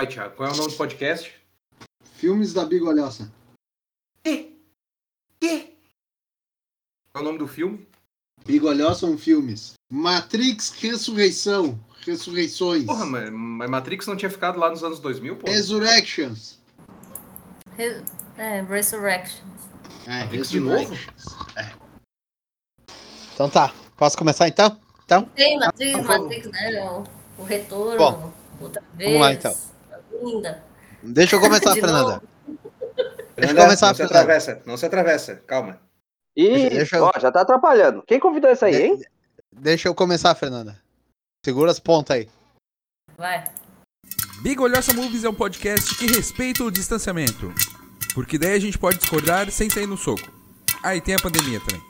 Vai, Thiago, qual é o nome do podcast? Filmes da Bigolhosa. Que? Que? Qual é o nome do filme? Bigolhosa são filmes. Matrix Ressurreição. Ressurreições. Porra, mas, mas Matrix não tinha ficado lá nos anos 2000, pô? Resurrections. Re- É, Resurrection. É, Matrix de novo? Resurrections. É. Então tá, posso começar então? Então, Tem Matrix, favor. Matrix, né? O, o retorno. Bom, outra vez. vamos lá, então. Linda. deixa eu começar, De Fernanda. Deixa eu começar, não se Fernanda. atravessa, não se atravessa, calma. Ih, Deixa eu- ó, já tá atrapalhando. Quem convidou isso aí, De- hein? Deixa eu começar, Fernanda. Segura as pontas aí. Vai. Big Olhosa Movies é um podcast que respeita o distanciamento. Porque daí a gente pode discordar sem sair no soco. Ah, e tem a pandemia também.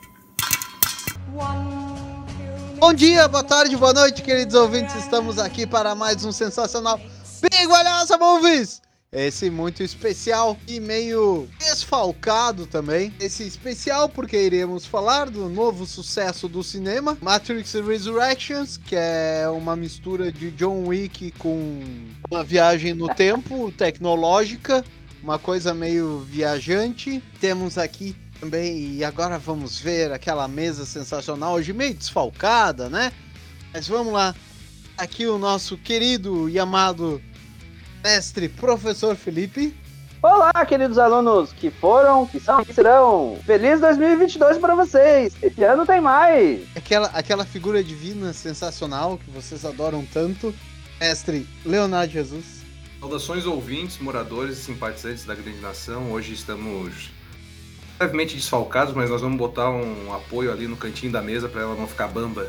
Bom dia, boa tarde, boa noite, queridos ouvintes. Estamos aqui para mais um sensacional Big Olhosa Movies. Esse muito especial e meio desfalcado também. Esse especial porque iremos falar do novo sucesso do cinema, Matrix Resurrections, que é uma mistura de John Wick com uma viagem no tempo tecnológica, uma coisa meio viajante. Temos aqui também, e agora vamos ver aquela mesa sensacional, hoje meio desfalcada, né? Mas vamos lá. Aqui o nosso querido e amado mestre professor Felipe. Olá, queridos alunos que foram, que são, que serão. Feliz 2022 pra vocês. Esse ano tem mais. Aquela, aquela figura divina sensacional que vocês adoram tanto. Mestre Leonardo Jesus. Saudações ouvintes, moradores e simpatizantes da grande nação. Hoje estamos levemente desfalcados, mas nós vamos botar um apoio ali no cantinho da mesa para ela não ficar bamba.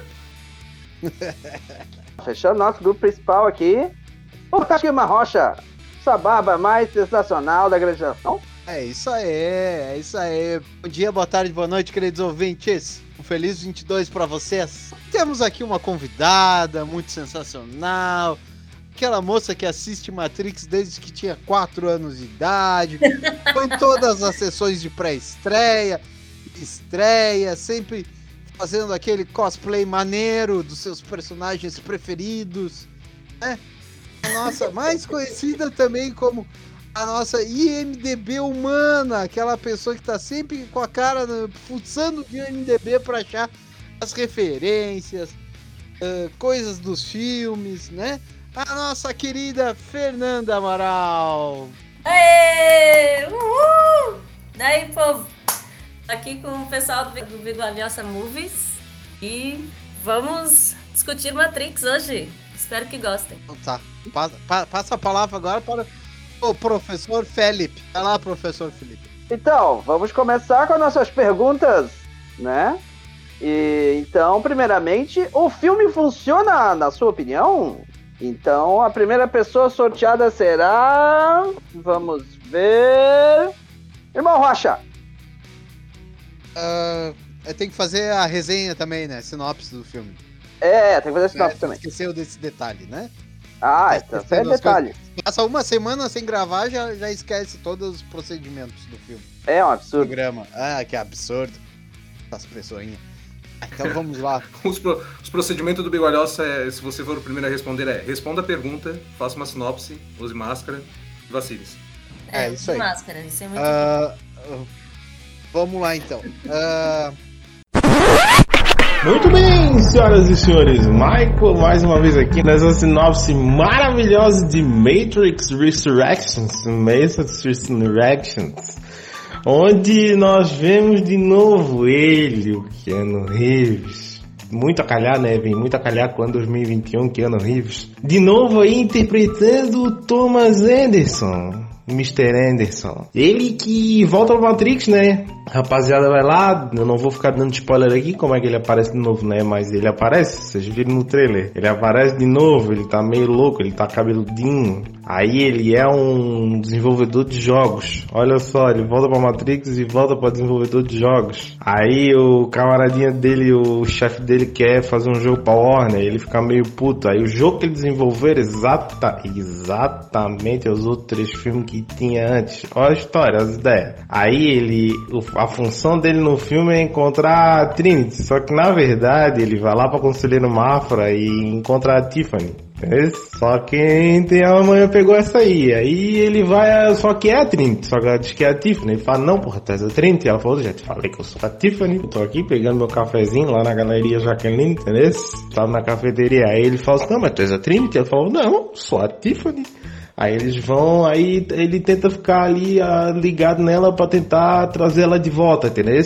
Fechando nosso grupo principal aqui. O Takima Rocha. Essa barba mais sensacional da grande nação. É isso aí, é isso aí. Bom dia, boa tarde, boa noite, queridos ouvintes. Um feliz 22 para vocês. Temos aqui uma convidada muito sensacional. Aquela moça que assiste Matrix desde que tinha 4 anos de idade. Foi em todas as sessões de pré-estreia, estreia, sempre fazendo aquele cosplay maneiro dos seus personagens preferidos. Né? Nossa mais conhecida também como a nossa IMDB humana, aquela pessoa que tá sempre com a cara fuçando de IMDB para achar as referências, ah, coisas dos filmes, né? A nossa querida Fernanda Amaral. Aê! Uhul! Daí, povo, aqui com o pessoal do, do Movies e vamos discutir Matrix hoje. Espero que gostem. Então tá, passa, pa- passa a palavra agora para o professor Felipe. Vai lá, professor Felipe. Então, vamos começar com as nossas perguntas, né? E, então, primeiramente, o filme funciona, na sua opinião? Então, a primeira pessoa sorteada será. Vamos ver. Irmão Rocha. Ah, eu tenho que fazer a resenha também, né? Sinopse do filme. É, tem que fazer sinopse É, também. Esqueceu desse detalhe, né? Ah, Tá então, é as detalhe. Passa uma semana sem gravar, já, já esquece todos os procedimentos do filme. É um absurdo. Programa. Ah, que absurdo. Pessoinhas. Ah, Então vamos lá. Os, pro- os procedimentos do Bigolhosa, é, se você for o primeiro a responder, é responda a pergunta, faça uma sinopse, use máscara e vacine-se. É, isso de aí. máscara, isso é muito Ah, ah, vamos lá então. Ah, Muito bem, senhoras e senhores, Michael mais uma vez aqui nessa sinopse maravilhosa de Matrix Resurrections, Matrix Resurrections, onde nós vemos de novo ele, o Keanu Reeves. Muito a calhar, né? Vem muito a calhar com o ano 2021, Keanu Reeves. De novo aí interpretando o Thomas Anderson. Mr. Anderson. Ele que volta pro Matrix, né? Rapaziada, vai lá. Eu não vou ficar dando spoiler aqui como é que ele aparece de novo, né? Mas ele aparece, vocês viram no trailer. Ele aparece de novo, ele tá meio louco, ele tá cabeludinho. Aí ele é um desenvolvedor de jogos. Olha só, ele volta pra Matrix e volta pra desenvolvedor de jogos. Aí o camaradinha dele, o chefe dele quer fazer um jogo pra Warner, ele fica meio puto. Aí o jogo que ele desenvolver exata, exatamente os outros três filmes que tinha antes. Olha a história, as ideias. Aí ele, o- a função dele no filme é encontrar a Trinity, só que na verdade ele vai lá pra Conselheiro Mafra e encontra a Tiffany. Só que tem a pegou essa aí. Aí ele vai, só que é a Trinity. Só que ela diz que é a Tiffany. Ele fala, não, porra, tu és a Trinity. Ela falou, já te falei que eu sou a Tiffany. Eu tô aqui pegando meu cafezinho lá na galeria Jaqueline, entendeu? Tava na cafeteria. Aí ele fala não, mas tu és a Trinity? Ela falou, não, sou a Tiffany. Aí eles vão, aí ele tenta ficar ali ah, ligado nela pra tentar trazer ela de volta, entendeu?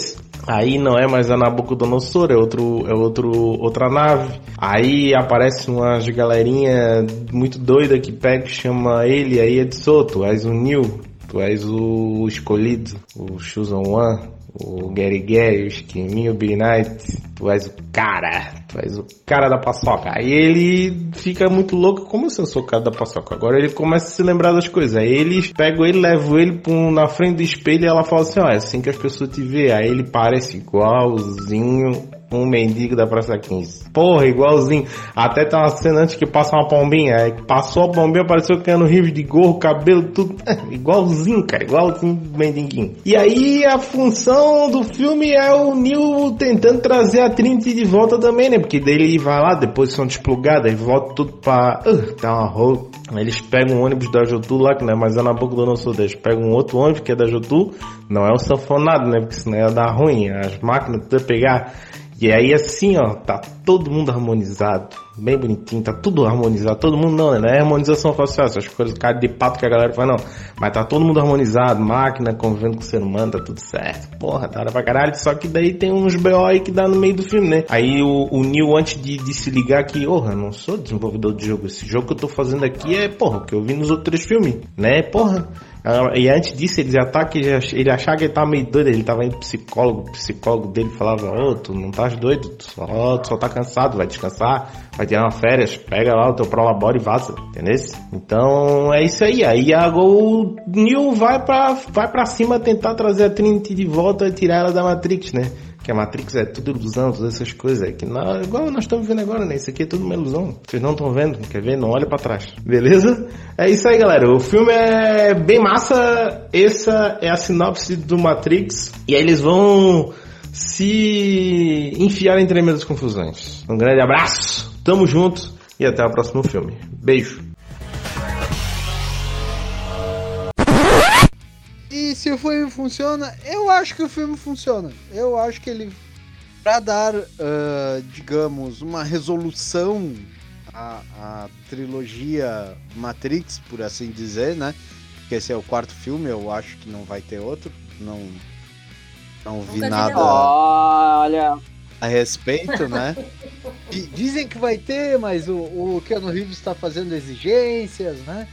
Aí não é mais a Nabucodonosor, é outro, é outro, outra nave. Aí aparece umas galerinha muito doida que pega chama ele, aí é de Soto, és o Neil, tu és o escolhido, o Chosen One, o Gary Gary, o Esquiminho, o Billy Knight, tu és o cara, tu és o cara da paçoca. Aí ele fica muito louco, como assim eu sou o cara da paçoca? Agora ele começa a se lembrar das coisas. Aí eles pegam ele, levam ele um- na frente do espelho e ela fala assim, ó, é assim que as pessoas te veem. Aí ele parece igualzinho um mendigo da Praça 15. Porra, igualzinho. Até tá uma cena antes que passa uma pombinha. Aí passou a pombinha, apareceu o Keanu Reeves de gorro, cabelo, tudo. igualzinho, cara. Igualzinho mendiguinho. E aí a função do filme é o Neil tentando trazer a Trinity de volta também, né? Porque daí ele vai lá, depois são desplugadas, volta tudo pra... Uh, tá uma rolo. Aí Eles pegam um ônibus da Jotu lá, que não é mais é na boca do nosso Eles pegam um outro ônibus que é da Jotu. Não é o sanfonado, né? Porque senão ia dar ruim. As máquinas tu ia pegar... E aí assim, ó, tá todo mundo harmonizado, bem bonitinho, tá tudo harmonizado, todo mundo não, né? Não é harmonização facial, essas coisas cara de pato que a galera faz, não. Mas tá todo mundo harmonizado, máquina convivendo com o ser humano, tá tudo certo. Porra, da hora pra caralho, só que daí tem uns BO aí que dá no meio do filme, né? Aí o, o Neil, antes de, de se ligar que, porra, não sou desenvolvedor de jogo, esse jogo que eu tô fazendo aqui é, porra, o que eu vi nos outros filmes, né? Porra. E antes disso, ele já tá que ele ach- ele achava que ele tava meio doido, ele tava pro psicólogo, o psicólogo dele falava, ô, tu não estás doido, tu só, tu só tá cansado, vai descansar, vai tirar uma férias, pega lá o teu prolabore e vaza, entendeu? Então é isso aí. Aí o Neil vai pra, vai pra cima tentar trazer a Trinity de volta e tirar ela da Matrix, né? Que a Matrix é tudo ilusão, todas essas coisas. Que igual nós estamos vendo agora, né? Isso aqui é tudo uma ilusão. Vocês não estão vendo, quer ver? Não olha pra trás. Beleza? É isso aí, galera. O filme é bem massa. Essa é a sinopse do Matrix. E aí eles vão se enfiar em tremendas confusões. Um grande abraço, tamo junto e até o próximo filme. Beijo. Se o filme funciona, eu acho que o filme funciona. Eu acho que ele, pra dar, ah, digamos, uma resolução à, à trilogia Matrix, por assim dizer, né? Porque esse é o quarto filme, eu acho que não vai ter outro. Não, não vi Nunca nada diga Olha. a respeito, né? Di- Dizem que vai ter, mas o, o Keanu Reeves está fazendo exigências, né?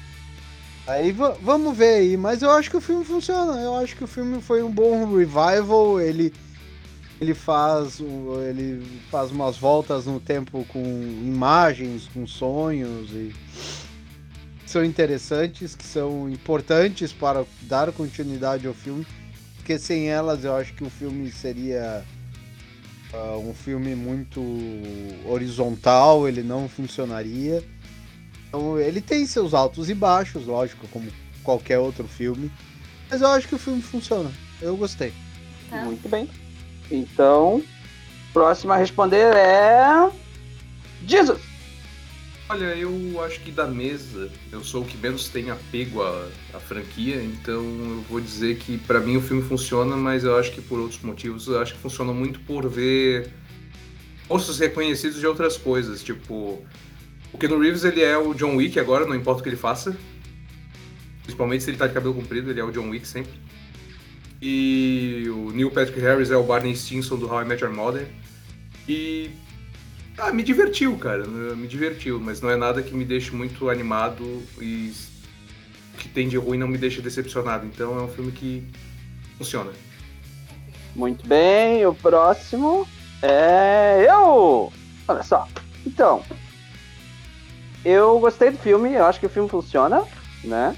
Aí va- vamos ver aí, mas eu acho que o filme funciona. Eu acho que o filme foi um bom revival. Ele ele faz ele faz umas voltas no tempo com imagens, com sonhos e que são interessantes, que são importantes para dar continuidade ao filme. Porque sem elas eu acho que o filme seria ah, um filme muito horizontal, ele não funcionaria. Então, ele tem seus altos e baixos, lógico, como qualquer outro filme. Mas eu acho que o filme funciona. Eu gostei. Tá. Muito bem. Então, próxima a responder é. Jesus! Olha, eu acho que da mesa, eu sou o que menos tem apego à, à franquia, então eu vou dizer que pra mim o filme funciona, mas eu acho que por outros motivos, eu acho que funciona muito por ver rostos reconhecidos de outras coisas, tipo, o Keanu Reeves ele é o John Wick agora, não importa o que ele faça, principalmente se ele tá de cabelo comprido, ele é o John Wick sempre. E o Neil Patrick Harris é o Barney Stinson do How I Met Your Mother. E ah, me divertiu, cara. Me divertiu, mas não é nada que me deixe muito animado e que tem de ruim não me deixa decepcionado. Então é um filme que funciona. Muito bem, o próximo é eu! Olha só. Então, eu gostei do filme, eu acho que o filme funciona, né?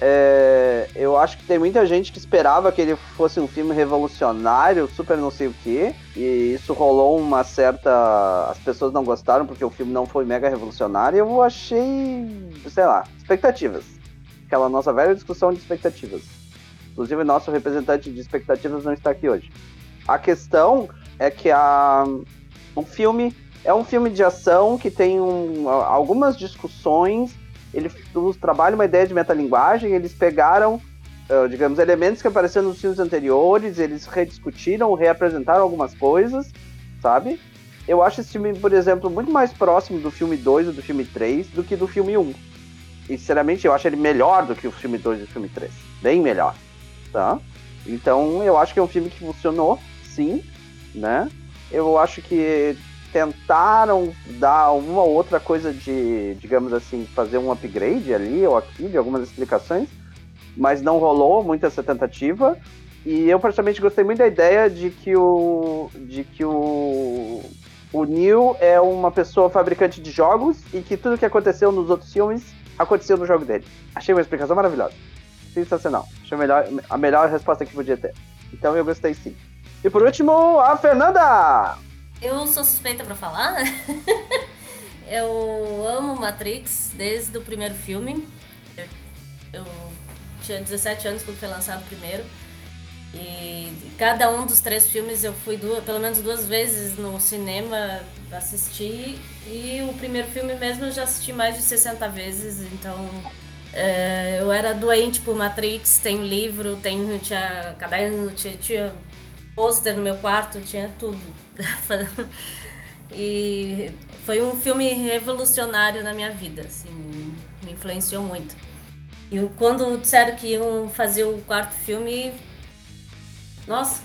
É, eu acho que tem muita gente que esperava que ele fosse um filme revolucionário, super não sei o que, e isso rolou uma certa. As pessoas não gostaram porque o filme não foi mega revolucionário. Eu achei, sei lá, expectativas. Aquela nossa velha discussão de expectativas. Inclusive, nosso representante de expectativas não está aqui hoje. A questão é que a, o filme é um filme de ação que tem um, algumas discussões. Eles trabalham uma ideia de metalinguagem. Eles pegaram, uh, digamos, elementos que apareceram nos filmes anteriores. Eles rediscutiram, reapresentaram algumas coisas, sabe? Eu acho esse filme, por exemplo, muito mais próximo do filme 2 ou do filme 3 do que do filme 1. E, sinceramente, eu acho ele melhor do que o filme 2 e o filme 3. Bem melhor, tá? Então, eu acho que é um filme que funcionou, sim, né? Eu acho que tentaram dar uma ou outra coisa de, digamos assim, fazer um upgrade ali ou aqui, de algumas explicações, mas não rolou muito essa tentativa. E eu praticamente gostei muito da ideia de que o de que o o Neil é uma pessoa fabricante de jogos e que tudo que aconteceu nos outros filmes aconteceu no jogo dele. Achei uma explicação maravilhosa. Sensacional. Achei a melhor, a melhor resposta que podia ter. Então eu gostei sim. E por último, a Fernanda! Eu sou suspeita pra falar, eu amo Matrix desde o primeiro filme. Eu tinha 17 anos quando foi lançado o primeiro. E cada um dos três filmes eu fui duas, pelo menos duas vezes no cinema assistir. E o primeiro filme mesmo eu já assisti mais de 60 vezes, então é, eu era doente por Matrix, tenho livro, tenho, tinha caderno, tinha, tinha pôster no meu quarto, tinha tudo. e foi um filme revolucionário na minha vida, assim, me influenciou muito. E quando disseram que iam fazer o quarto filme, nossa,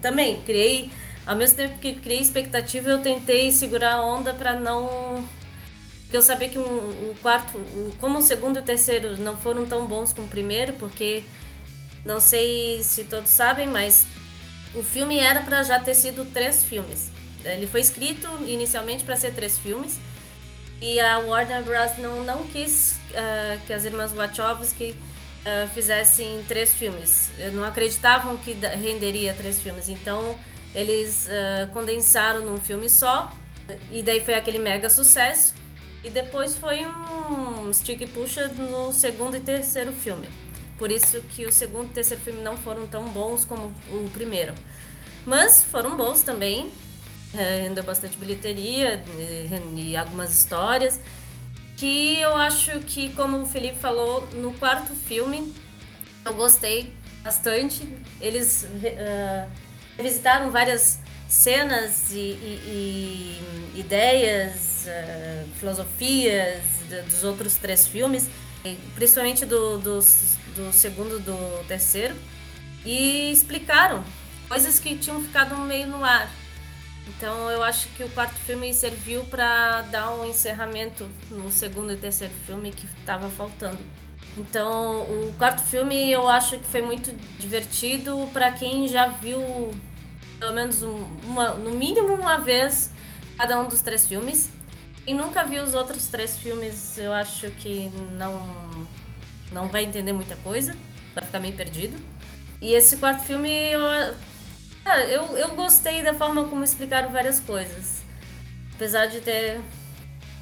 também criei, ao mesmo tempo que criei expectativa, eu tentei segurar a onda para não porque eu sabia que um, o quarto, como o segundo e o terceiro não foram tão bons como o primeiro, porque não sei se todos sabem, mas o filme era para já ter sido três filmes. Ele foi escrito inicialmente para ser três filmes e a Warner Bros. não, não quis uh, que as irmãs Wachowski uh, fizessem três filmes. Não acreditavam que renderia três filmes, então eles uh, condensaram num filme só e daí foi aquele mega sucesso. E depois foi um stick puxa no segundo e terceiro filme. Por isso que o segundo e terceiro filme não foram tão bons como o primeiro. Mas foram bons também. É, rendeu bastante bilheteria e, algumas histórias. Que eu acho que, como o Felipe falou, no quarto filme eu gostei bastante. Eles uh, visitaram várias cenas e, e, e ideias, uh, filosofias dos outros três filmes, principalmente do, do, do segundo do terceiro, e explicaram coisas que tinham ficado meio no ar. Então eu acho que o quarto filme serviu para dar um encerramento no segundo e terceiro filme que estava faltando. Então o quarto filme eu acho que foi muito divertido para quem já viu pelo menos uma, no mínimo uma vez cada um dos três filmes. E nunca viu os outros três filmes, eu acho que não, não vai entender muita coisa, vai ficar meio perdido. E esse quarto filme, eu, eu, eu gostei da forma como explicaram várias coisas. Apesar de ter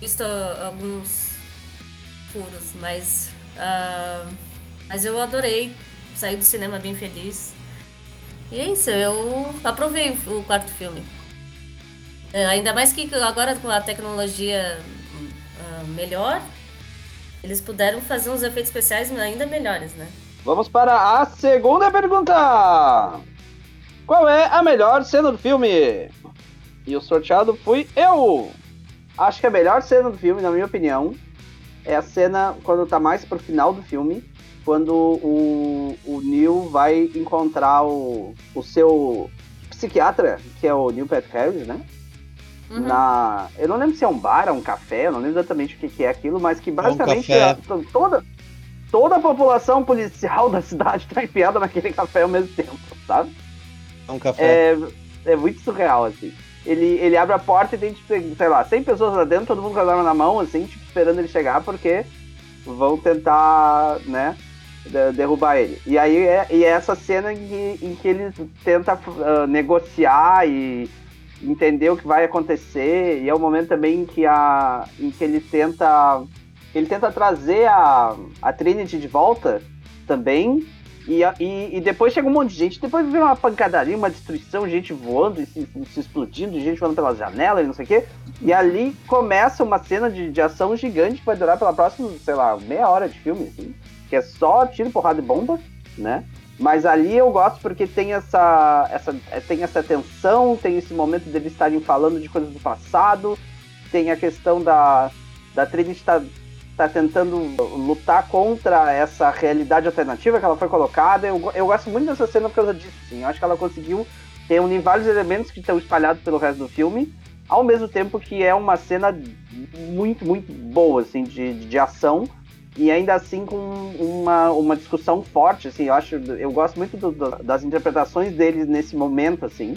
visto alguns furos, mas. Uh, mas eu adorei sair do cinema bem feliz. E é isso, eu aprovei o quarto filme. É, ainda mais que agora com a tecnologia uh, melhor, eles puderam fazer uns efeitos especiais ainda melhores, né? Vamos para a segunda pergunta! Qual é a melhor cena do filme? E o sorteado fui eu! Acho que a melhor cena do filme, na minha opinião, é a cena quando tá mais pro final do filme, quando o, o Neil vai encontrar o, o seu psiquiatra, que é o Neil Patrick Harris, né? Uhum. Na, eu não lembro se é um bar, é um café, eu não lembro exatamente o que, que é aquilo, mas que basicamente é um toda, toda a população policial da cidade tá enfiada naquele café ao mesmo tempo, sabe? É um café. É, é muito surreal, assim. Ele, ele abre a porta e tem, tipo, sei lá, 100 pessoas lá dentro, todo mundo com a arma na mão, assim, tipo, esperando ele chegar, porque vão tentar, né, derrubar ele. E aí é, e é essa cena em que, em que ele tenta uh, negociar e entender o que vai acontecer. E é o momento também que, a, em que ele tenta ele tenta trazer a, a Trinity de volta também. E, e, e depois chega um monte de gente, depois vem uma pancadaria, uma destruição, gente voando se, se explodindo, gente voando pelas janelas e não sei o quê. E ali começa uma cena de, de ação gigante que vai durar pela próxima, sei lá, meia hora de filme, assim. Que é só tiro, porrada e bomba, né? Mas ali eu gosto porque tem essa, essa, é, tem essa tensão, tem esse momento deles estarem falando de coisas do passado, tem a questão da, da Trinity estar tá tentando lutar contra essa realidade alternativa que ela foi colocada. Eu, eu gosto muito dessa cena por causa disso. Assim. Eu acho que ela conseguiu reunir vários elementos que estão espalhados pelo resto do filme, ao mesmo tempo que é uma cena muito, muito boa assim, de, de ação. E ainda assim com uma, uma discussão forte, assim, eu acho, eu gosto muito do- do- das interpretações deles nesse momento, assim.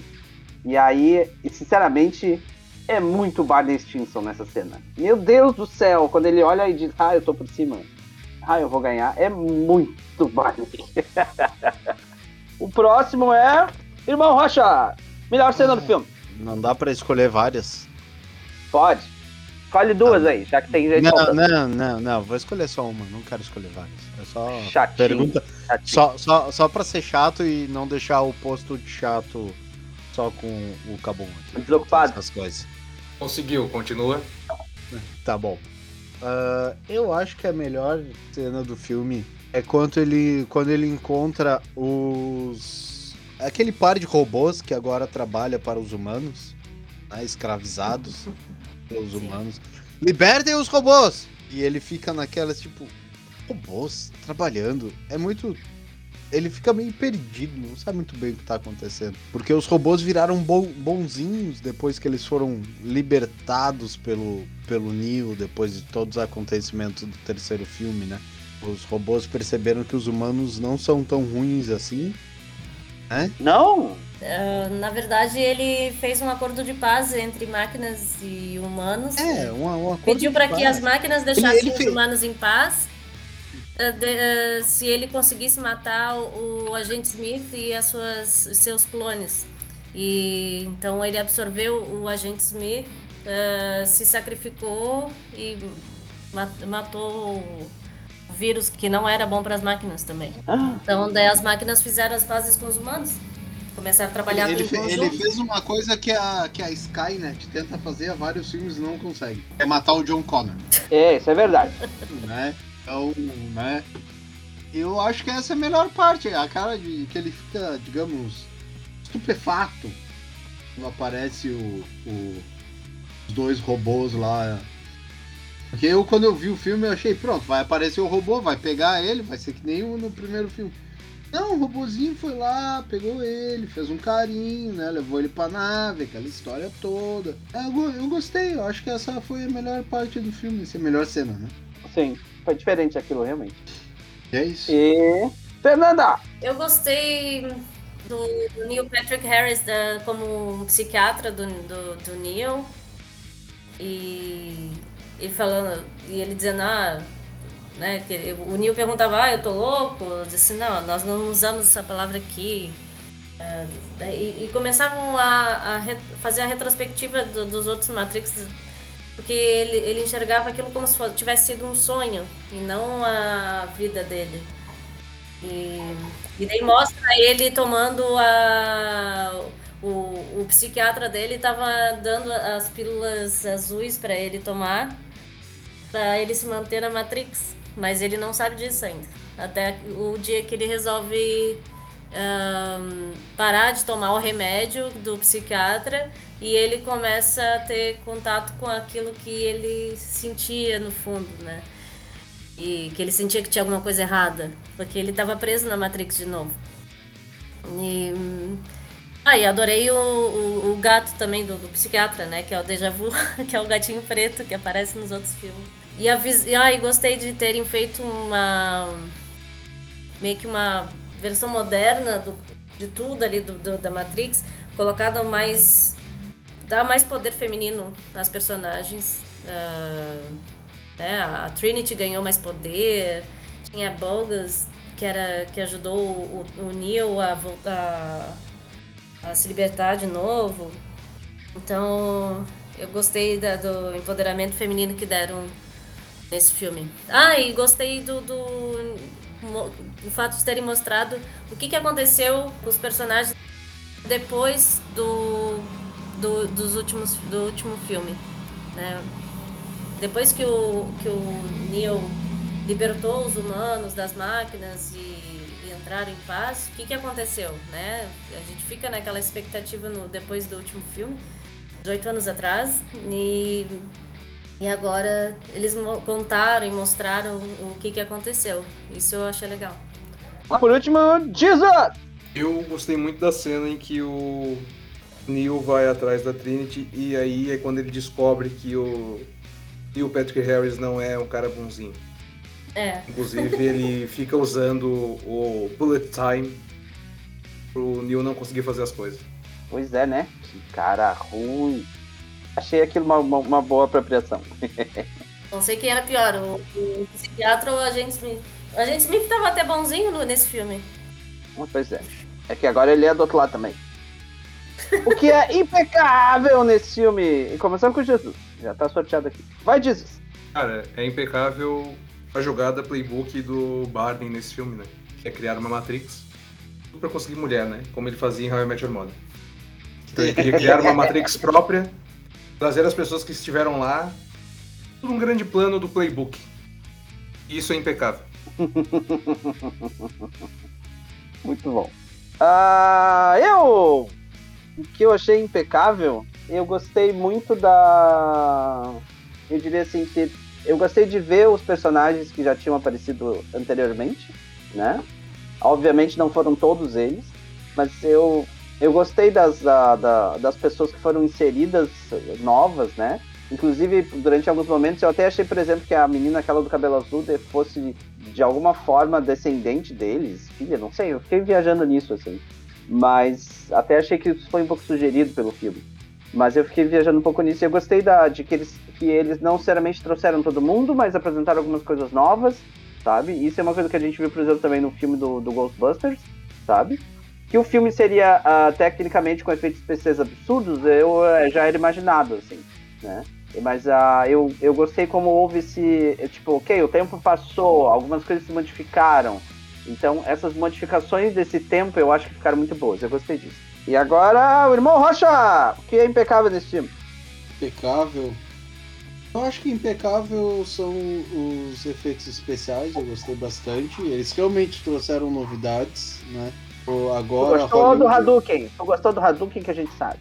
E aí, sinceramente, é muito Barney Stinson nessa cena. Meu Deus do céu, quando ele olha e diz, ah, eu tô por cima, ah, eu vou ganhar, é muito Barney. o próximo é Irmão Rocha, melhor cena do filme. Não dá pra escolher várias. Pode. Escolhe duas aí, já que tem gente Não, não, não, não. Vou escolher só uma. Não quero escolher várias. É só Chatinho. pergunta. Chatinho. Só, só, só pra ser chato e não deixar o posto de chato só com o Cabum. Desocupado. Essas coisas. Conseguiu, continua. Tá bom. Ah, eu acho que a melhor cena do filme é quando ele, quando ele encontra os. aquele par de robôs que agora trabalha para os humanos, né, escravizados pelos humanos. Libertem os robôs! E ele fica naquelas, tipo, robôs trabalhando. É muito. Ele fica meio perdido, não sabe muito bem o que tá acontecendo. Porque os robôs viraram bo- bonzinhos depois que eles foram libertados pelo, pelo Neo, depois de todos os acontecimentos do terceiro filme, né? Os robôs perceberam que os humanos não são tão ruins assim. Não? Ah, na verdade, ele fez um acordo de paz entre máquinas e humanos. É, uma, uma coisa Pediu para que as máquinas deixassem ele os fez- humanos em paz. ah, de- ah, se ele conseguisse matar o, o agente Smith e as suas, seus clones. E então ele absorveu o agente Smith, se sacrificou e ma- matou o vírus que não era bom para as máquinas também. Ah, Então daí as máquinas fizeram as pazes com os humanos. Começaram a trabalhar Ele, fe- conjunto. ele fez uma coisa que a, que a Skynet tenta fazer há vários filmes e não consegue. É matar o John Connor. é, isso é verdade. né? Então, né? Eu acho que essa é a melhor parte, a cara de que ele fica, digamos, estupefato quando aparece o, o- os dois robôs lá. Porque eu, quando eu vi o filme, eu achei, pronto, vai aparecer o robô, vai pegar ele, vai ser que nem o no primeiro filme. Não, o robozinho foi lá, pegou ele, fez um carinho, né? Levou ele pra nave, aquela história toda. É, Eu, go- eu gostei, eu acho que essa foi a melhor parte do filme, essa é a melhor cena, né? Sim, foi diferente aquilo, realmente. E é isso. E. Fernanda! Eu gostei do Neil Patrick Harris da- como um psiquiatra do, do, do Neil. E ele falando, e ele dizendo, ah, né, o Neil perguntava, ah, eu tô louco? Eu disse, não, nós não usamos essa palavra aqui. Ah, e, e começavam a, a re- fazer a retrospectiva do- dos outros Matrix, porque ele, ele enxergava aquilo como se fosse- tivesse sido um sonho e não a vida dele. E, e daí mostra ele tomando a. O, o psiquiatra dele estava dando as pílulas azuis para ele tomar, para ele se manter na Matrix. Mas ele não sabe disso ainda. Até o dia que ele resolve ahn, parar de tomar o remédio do psiquiatra e ele começa a ter contato com aquilo que ele sentia no fundo, né? e que ele sentia que tinha alguma coisa errada, porque ele estava preso na Matrix de novo. E, ah, e adorei o, o, o gato também do, do psiquiatra, né? Que é o Deja Vu, que é o gatinho preto que aparece nos outros filmes. E, a, vis- ah, e gostei de terem feito uma. meio que uma versão moderna do, de tudo ali do, do- da Matrix, colocada mais. dá mais poder feminino nas personagens. Ah, né? A Trinity ganhou mais poder, tinha Bogus, que, era, que ajudou o, o Neo a, voltar, a se libertar de novo. Então, eu gostei da- do empoderamento feminino que deram nesse filme. Ah, e gostei do, do, mo- o fato de terem mostrado o que, que aconteceu com os personagens depois do, do, dos últimos, do último filme. Né? Depois que o, que o Neo libertou os humanos das máquinas e, e entraram em paz, o que, que aconteceu? Né? A gente fica naquela expectativa no, depois do último filme, 18 anos atrás, e, e agora eles contaram e mostraram o que, que aconteceu. Isso eu achei legal. Por último, Jesus! Eu gostei muito da cena em que o Neo vai atrás da Trinity e aí é quando ele descobre que o Neil Patrick Harris não é um cara bonzinho. É, Inclusive ele fica usando o Bullet Time pro Neo não conseguir fazer as coisas. Pois é, né? Que cara ruim. Achei aquilo uma, uma, uma boa apropriação. não sei quem era pior, o, o psiquiatra ou o agente Smith. O agente Smith tava até bonzinho no- nesse filme. Ah, Pois é. É que agora ele é do outro lado também. O que é impecável nesse filme. E começando com Jesus. Já tá sorteado aqui. Vai, Jesus. Cara, é impecável a jogada playbook do Barney nesse filme, né? Que é criar uma Matrix tudo pra conseguir mulher, né? Como ele fazia em How I Met Your Mother. Então ele queria criar uma Matrix própria, trazer as pessoas que estiveram lá, tudo um grande plano do playbook. Isso é impecável. Muito bom. Ah, eu. O que eu achei impecável, eu gostei muito da. Eu diria assim que. Eu gostei de ver os personagens que já tinham aparecido anteriormente, né? Obviamente não foram todos eles, mas eu, eu gostei das, da- da- das pessoas que foram inseridas novas, né? Inclusive, durante alguns momentos, eu até achei, por exemplo, que a menina, aquela do cabelo azul, fosse de alguma forma descendente deles, filha, não sei, eu fiquei viajando nisso, assim. Mas até achei que isso foi um pouco sugerido pelo filme. Mas eu fiquei viajando um pouco nisso e eu gostei da, de que eles, que eles não necessariamente trouxeram todo mundo, mas apresentaram algumas coisas novas, sabe? Isso é uma coisa que a gente viu, por exemplo, também no filme do, do Ghostbusters, sabe? Que o filme seria ah, tecnicamente com efeitos especiais absurdos, eu eh, já era imaginado, assim, né? Mas ah, eu, eu gostei como houve esse. eh, Tipo, ok, o tempo passou, algumas coisas se modificaram. Então, essas modificações desse tempo eu acho que ficaram muito boas. Eu gostei disso. E agora, o irmão Rocha, o que é impecável nesse filme? Impecável. Eu acho que impecável são os efeitos especiais, eu gostei bastante. Eles realmente trouxeram novidades, né? O- Tu Agora gostou do Hollywood- Hadouken? Tu gostou do Hadouken que a gente sabe?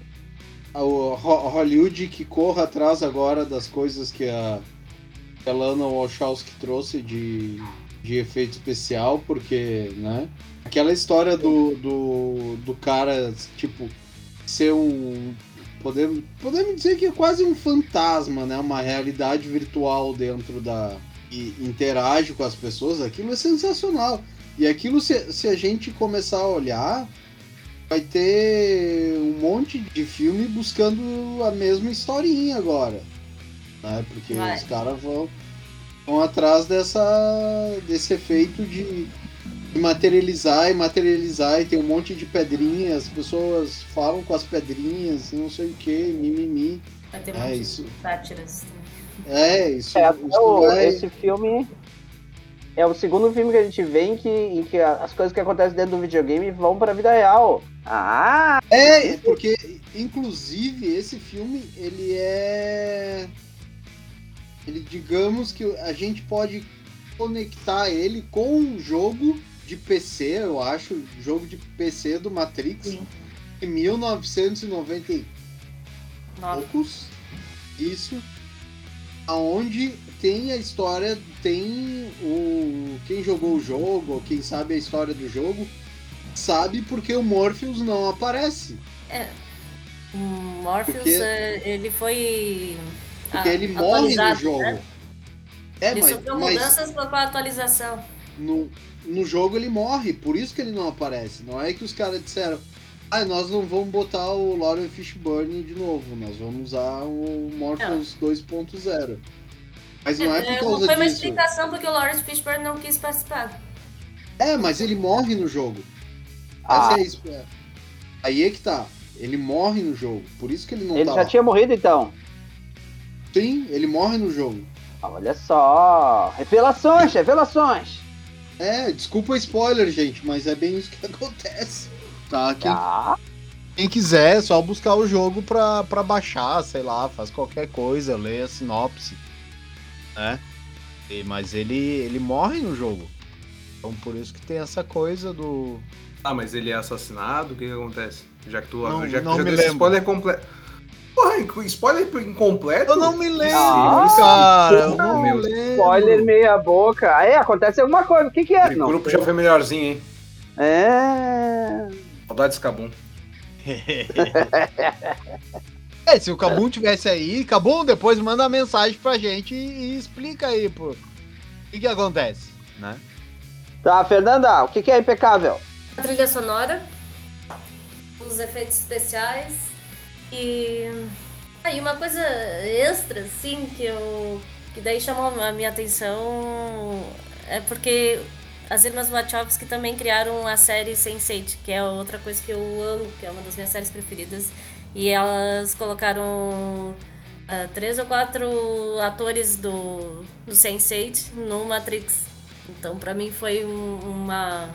a- o Ho- Hollywood que corra atrás agora das coisas que a, que a Lana Wachowski trouxe de, de efeito especial, porque, né? Aquela história do, do, do cara, tipo, ser um. Podemos, podemos dizer que é quase um fantasma, né? Uma realidade virtual dentro da. e interage com as pessoas, aquilo é sensacional. E aquilo, se, se a gente começar a olhar, vai ter um monte de filme buscando a mesma historinha agora. Né? Porque Vai. os caras vão, vão atrás dessa, desse efeito de, de materializar e materializar e tem um monte de pedrinhas, as pessoas falam com as pedrinhas, não sei o que, mimimi. Vai ter É muitas isso. sátiras. É, isso, É, isso o- vai- esse filme é o segundo filme que a gente vê em que, em que as coisas que acontecem dentro do videogame vão pra vida real. Ah! É, porque, inclusive, esse filme, ele é. Ele, digamos que a gente pode conectar ele com um jogo de PC, eu acho, jogo de PC do Matrix, Sim. em 1990 e poucos. Isso. Aonde tem a história, tem o. Quem jogou o jogo, ou quem sabe a história do jogo, sabe porque o Morpheus não aparece. O Morpheus, Porque- é, ele foi. Porque ah, ele morre no atualizado, jogo. né? É, Ele mas, sofreu mas mudanças com a atualização. no, no jogo ele morre, por isso que ele não aparece. Não é que os caras disseram, ah, nós não vamos botar o Lauren Fishburne de novo, nós vamos usar o Morpheus 2.0. Mas não é por É, causa foi uma disso. explicação porque o Lawrence Fishburne não quis participar. É, mas ele morre no jogo. Ah. É isso. é. Aí é que tá. Ele morre no jogo. Por isso que ele não Ele tá já lá. tinha morrido então. Sim, ele morre no jogo. Olha só! Revelações, revelações! É, desculpa o spoiler, gente, mas é bem isso que acontece. Tá? Quem, Ah, quem quiser, é só buscar o jogo pra, pra baixar, sei lá, faz qualquer coisa, lê a sinopse. Né? E- mas ele, ele morre no jogo. Então por isso que tem essa coisa do. Ah, mas ele é assassinado? O que, que acontece? Já que tu Não- já, que não já me lembro. spoiler completo. Porra, spoiler incompleto? Eu não me lembro, Ah, cara. Eu não meu me lembro. spoiler meia boca. Aí acontece alguma coisa. O que que é? Não grupo já foi melhorzinho, hein? É... Saudades Cabum. É, se o Cabum tivesse aí, Cabum, depois manda uma mensagem pra gente e, e explica aí, pô. O que, que acontece, né? Tá, Fernanda, o que que é impecável? A trilha sonora, os efeitos especiais e. Aí uma coisa extra, assim, que eu. que daí chamou a minha atenção é porque as irmãs Wachowski também criaram a série Sense8, que é outra coisa que eu amo, que é uma das minhas séries preferidas. E elas colocaram ah, três ou quatro atores do, do Sense8 no Matrix. Então, pra mim, foi um- uma,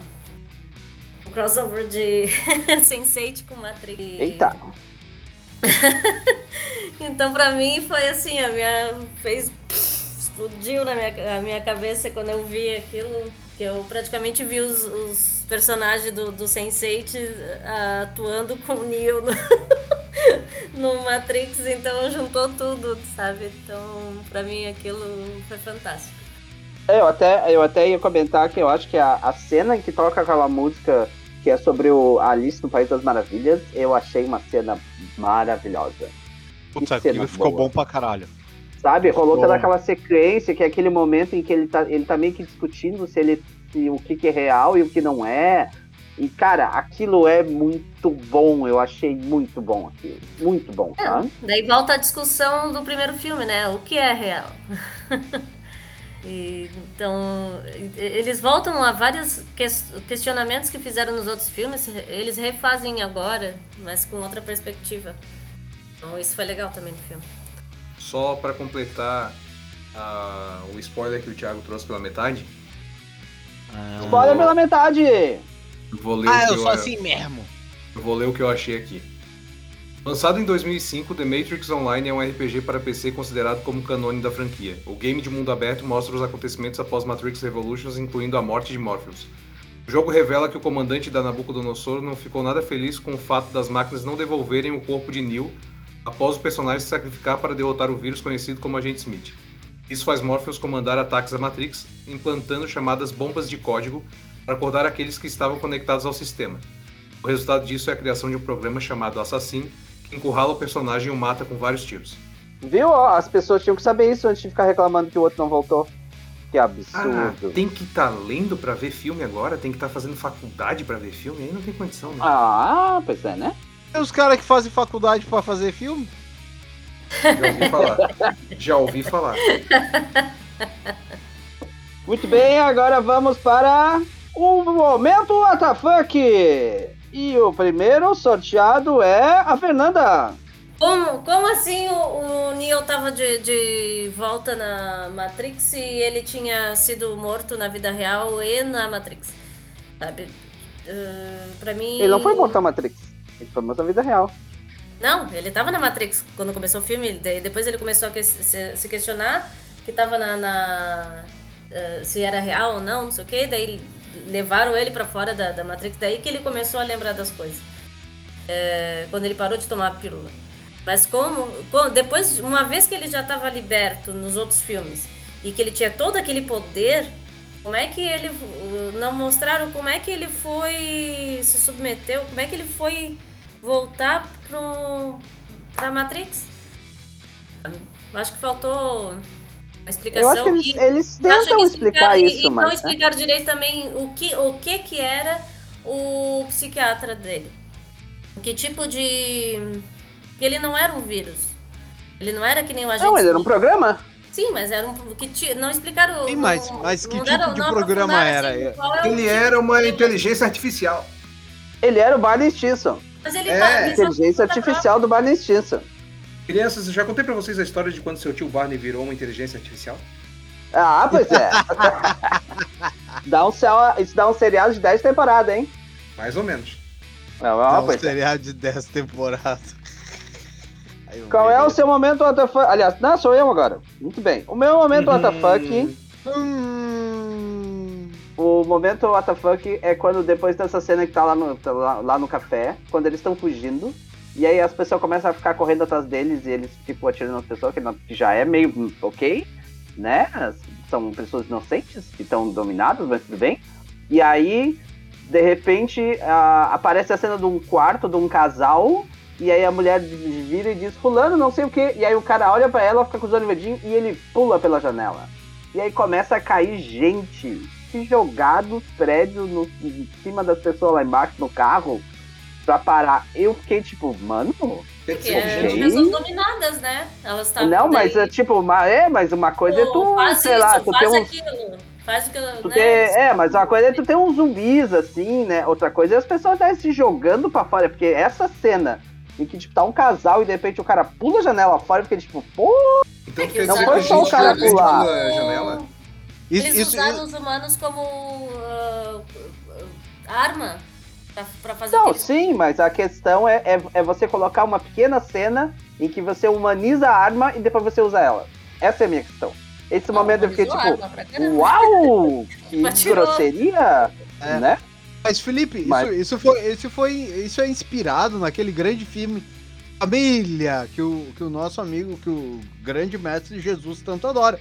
um crossover de Sense8 com Matrix. Eita. Então, pra mim, foi assim, a minha. fez. explodiu na minha, a minha cabeça quando eu vi aquilo. Que eu praticamente vi os, os personagens do, do Sense8 ah, atuando com o Neo no, no Matrix, então juntou tudo, sabe? Então, pra mim, aquilo foi fantástico. Eu até, eu até ia comentar que eu acho que a, a cena que toca aquela música que é sobre o a Alice no País das Maravilhas, eu achei uma cena maravilhosa. Putz, Que aquilo cena ficou boa. bom pra caralho. Sabe? Rolou toda aquela sequência, que é aquele momento em que ele tá, ele tá meio que discutindo se ele se o que, que é real e o que não é. E, cara, aquilo é muito bom. Eu achei muito bom aquilo. Muito bom, tá? Daí volta a discussão do primeiro filme, né? O que é real? E, então, eles voltam a vários ques- questionamentos que fizeram nos outros filmes, eles refazem agora, mas com outra perspectiva. Então, isso foi legal também no filme. Só pra completar ah, o spoiler que o Thiago trouxe pela metade, Spoiler pela metade! eu vou ler Ah, o que eu sou assim mesmo. Eu vou ler o que eu achei aqui. Lançado em 2005, The Matrix Online é um RPG para PC considerado como canônico da franquia. O game de mundo aberto mostra os acontecimentos após Matrix Revolutions, incluindo a morte de Morpheus. O jogo revela que o comandante da Nabucodonosor não ficou nada feliz com o fato das máquinas não devolverem o corpo de Neo após o personagem se sacrificar para derrotar o vírus conhecido como Agente Smith. Isso faz Morpheus comandar ataques à Matrix, implantando chamadas bombas de código para acordar aqueles que estavam conectados ao sistema. O resultado disso é a criação de um programa chamado Assassin, que encurrala o personagem e o mata com vários tiros. Viu? As pessoas tinham que saber isso antes de ficar reclamando que o outro não voltou. Que Ah, absurdo. tem que estar lendo pra ver filme agora? Tem que estar fazendo faculdade pra ver filme? Aí não tem condição, né? Ah, pois é, né? Os caras que fazem faculdade pra fazer filme? Já ouvi falar. Já ouvi falar. Muito bem, agora vamos para o momento WTF! E o primeiro sorteado é a Fernanda. Como, como assim o, o Neo tava de, de volta na Matrix e ele tinha sido morto na vida real e na Matrix? Sabe? Uh, pra mim. Ele não foi morto na Matrix. Ele foi morto na vida real. Não, ele tava na Matrix quando começou o filme. Depois ele começou a que- se, questionar que tava na. na, eh, se era real ou não, não sei o que. Daí levaram ele pra fora da, da Matrix. Daí que ele começou a lembrar das coisas. Eh, quando ele parou de tomar a pílula. Mas como, co- depois, uma vez que ele já estava liberto nos outros filmes e que ele tinha todo aquele poder, como é que ele uh, não mostraram como é que ele foi se submeteu, como é que ele foi voltar pro pra Matrix? Eu acho que faltou uma explicação. Eu acho que eles, e- eles tentam que explicar e- isso, e não mas. né? explicaram direito também o que, o que que era o psiquiatra dele. Que tipo de... Ele não era um vírus. Ele não era que nem o agente... Não, ele era um programa. Sim, mas era um... Que ti- não explicaram... Sim, mas- não- mas que não tipo de não programa era? assim, é Ele tipo era uma de- inteligência artificial. Ele era o Barney Stinson. Mas ele É, tá... Inteligência artificial do Barney Stinson. Crianças, eu já contei pra vocês a história de quando seu tio Barney virou uma inteligência artificial? Ah, pois é. dá um, céu- isso dá um seriado de 10 temporadas, hein? Mais ou menos. É uma Dá um coisa. seriado de 10 temporadas. Qual é o seu momento WTF? Aliás, não, sou eu agora. Muito bem. O meu momento. WTF, Hum, o momento WTF é quando depois dessa cena que tá lá no, tá lá, lá no café, quando eles estão fugindo, e aí as pessoas começam a ficar correndo atrás deles e eles ficam atirando nas pessoas, que, já é meio hum, ok, né? São pessoas inocentes que estão dominadas, mas tudo bem. E aí, de repente, a- aparece a cena de um quarto de um casal. E aí a mulher vira e diz, fulano, não sei o que. E aí o cara olha pra ela, fica com os olhos verdinhos e ele pula pela janela. E aí começa a cair gente. Se jogar dos prédios no, em cima das pessoas lá embaixo no carro pra parar. Eu fiquei tipo, mano. Porque é Ok. pessoas dominadas, né? Elas estavam. não, mas daí, é tipo, uma, é, mas uma coisa é pô, tu, faz sei isso, lá, tu faz tem uns. aquilo. Faz o que. tu né? tem- é, mas uma coisa é tu ter uns zumbis assim, né? Outra coisa é as pessoas estarem se jogando pra fora, porque essa cena em que tipo, tá um casal e de repente o cara pula a janela fora, porque tipo, pô, Então É não foi só o cara pular. Isso, Eles isso, usaram os humanos como ah, arma pra, pra fazer Não, aqueles- sim, mas a questão é, é, é você colocar uma pequena cena em que você humaniza a arma e depois você usa ela. Essa é a minha questão. Esse Não, momento eu fiquei tipo, uau! Que grosseria! É. Né? Mas Felipe, Mas- Isso, isso foi, isso foi, isso é inspirado naquele grande filme Família que o, que o nosso amigo, que o grande mestre Jesus tanto adora.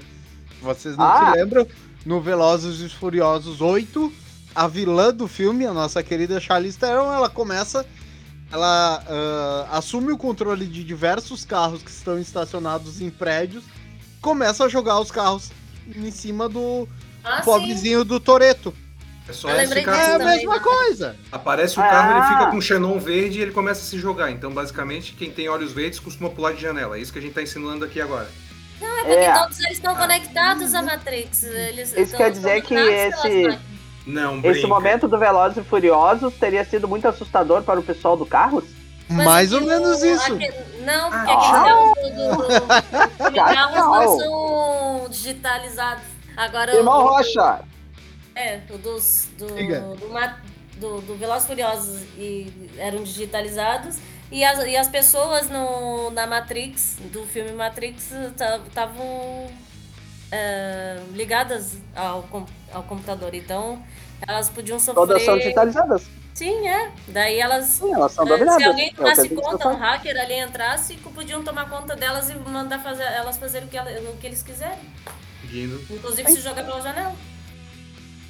Vocês não Ah. se lembram? No Velozes e Furiosos 8, a vilã do filme, a nossa querida Charlize Theron, ela começa, ela ah, assume o controle de diversos carros que estão estacionados em prédios, começa a jogar os carros em cima do Ah, sim. pobrezinho do Toreto. É só esse lembrei É carro. a também. mesma coisa. Aparece o carro, Ah. ele fica com o xenon verde e ele começa a se jogar. Então, basicamente, quem tem olhos verdes costuma pular de janela. É isso que a gente tá ensinando aqui agora. Porque É. todos eles estão conectados à Matrix. Eles Isso quer dizer que esse-. Não, Esse brinca. momento do Velozes e Furiosos teria sido muito assustador para o pessoal do Carros? Mas Mais o- ou menos isso. aque- Não, porque Ah. aqueles carros do, do, do, carros não são digitalizados. Agora Irmão o, Rocha, É, o dos, do, do, Ma- do, do Velozes e Furiosos e eram digitalizados. E as, e as pessoas no, na Matrix, do filme Matrix, estavam ligadas ao, ao computador. Então, elas podiam sofrer. todas são digitalizadas. Sim, é. Daí elas. Sim, elas são é, dominadas. se alguém É tomasse gente conta, tá um hacker ali entrasse, podiam tomar conta delas e mandar fazer, elas fazerem o que, ela- o que eles quiserem. Seguindo. Inclusive se jogar pela janela.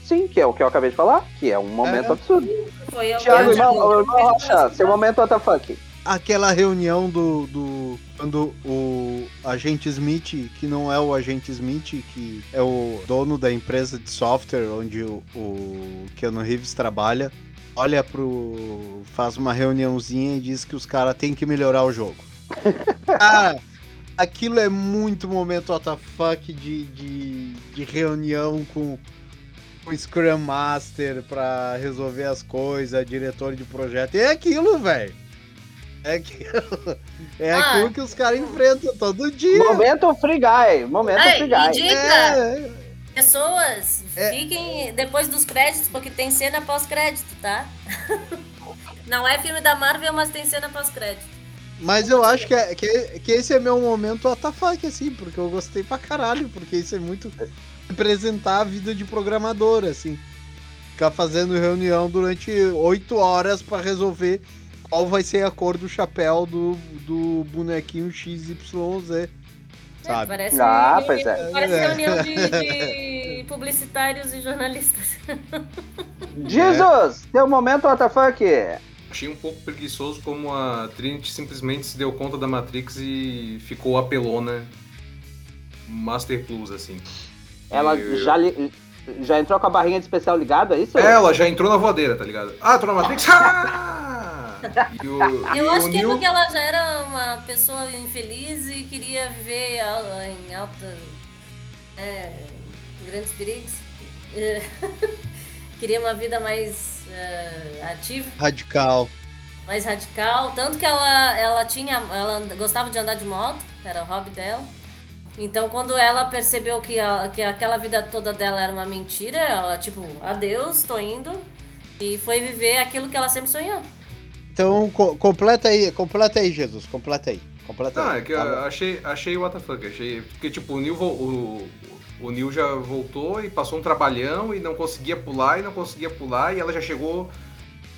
Sim, que é o que eu acabei de falar, que é um momento É. absurdo. Foi Tiago, irmão, ô, irmão Rocha, seu momento WTF. Aquela reunião do, do. Quando o agente Smith, que não é o agente Smith, que é o dono da empresa de software onde o, o Keanu Reeves trabalha, olha pro. faz uma reuniãozinha e diz que os caras têm que melhorar o jogo. Cara, aquilo é muito momento WTF de, de, de reunião com o Scrum Master pra resolver as coisas, diretor de projeto. É aquilo, velho. É aquilo. É Ah. aquilo que os caras enfrentam todo dia. Momento Free Guy, momento Ei, Free Guy. dica, É, pessoas, É. fiquem depois dos créditos, porque tem cena pós-crédito, tá? Não é filme da Marvel, mas tem cena pós-crédito. mas eu acho que, é, que, que esse é meu momento WTF, assim, porque eu gostei pra caralho, porque isso é muito representar a vida de programador, assim. Ficar fazendo reunião durante oito horas pra resolver qual vai ser a cor do chapéu do, do bonequinho XYZ. É, Sabe? parece Ah, pois é. parece É. reunião de, de publicitários e jornalistas. Jesus, seu momento WTF. Achei um pouco preguiçoso como a Trinity simplesmente se deu conta da Matrix e ficou apelona Master Plus, assim. Ela Eu- já, li- já entrou com a barrinha de especial ligada, é isso? Ela já entrou na voadeira, tá ligado? Ah, tô na Matrix! Ah! E o, e Eu acho que é porque ela já era uma pessoa infeliz e queria viver em alta. É, grandes perigos. Queria uma vida mais é, ativa, Radical. mais radical. Tanto que ela, ela tinha. Ela gostava de andar de moto, era o hobby dela. Então, quando ela percebeu que, a- que aquela vida toda dela era uma mentira, ela, tipo, adeus, tô indo. E foi viver aquilo que ela sempre sonhou. Então, co- completa aí, completa aí, Jesus, completa aí. Completa Não, aí. é que Tá eu achei, achei what the fuck, achei. Porque, tipo, o Neil, o, o Neil já voltou e passou um trabalhão e não conseguia pular e não conseguia pular e ela já chegou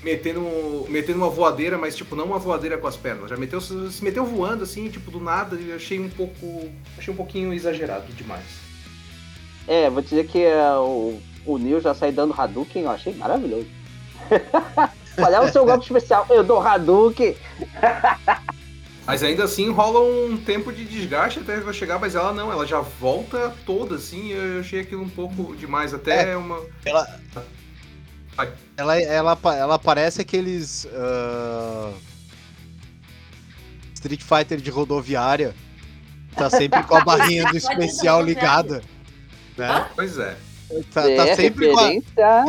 metendo, metendo uma voadeira, mas, tipo, não uma voadeira com as pernas. Já meteu, se meteu voando, assim, tipo, do nada e eu achei um pouco. Achei um pouquinho exagerado demais. É, vou dizer que é, o, o Neil já sai dando Hadouken, eu achei maravilhoso. Qual é o seu golpe especial? Eu dou Hadouken. Mas ainda assim rola um tempo de desgaste até ela chegar, mas ela não, ela já volta toda, assim, eu achei aquilo um pouco demais. Até uma. Ela. Ela, ela, ela parece aqueles ah, Street Fighter de rodoviária. Tá sempre com a barrinha do de especial ligada. Né? Pois é. Tá, tá sempre com a.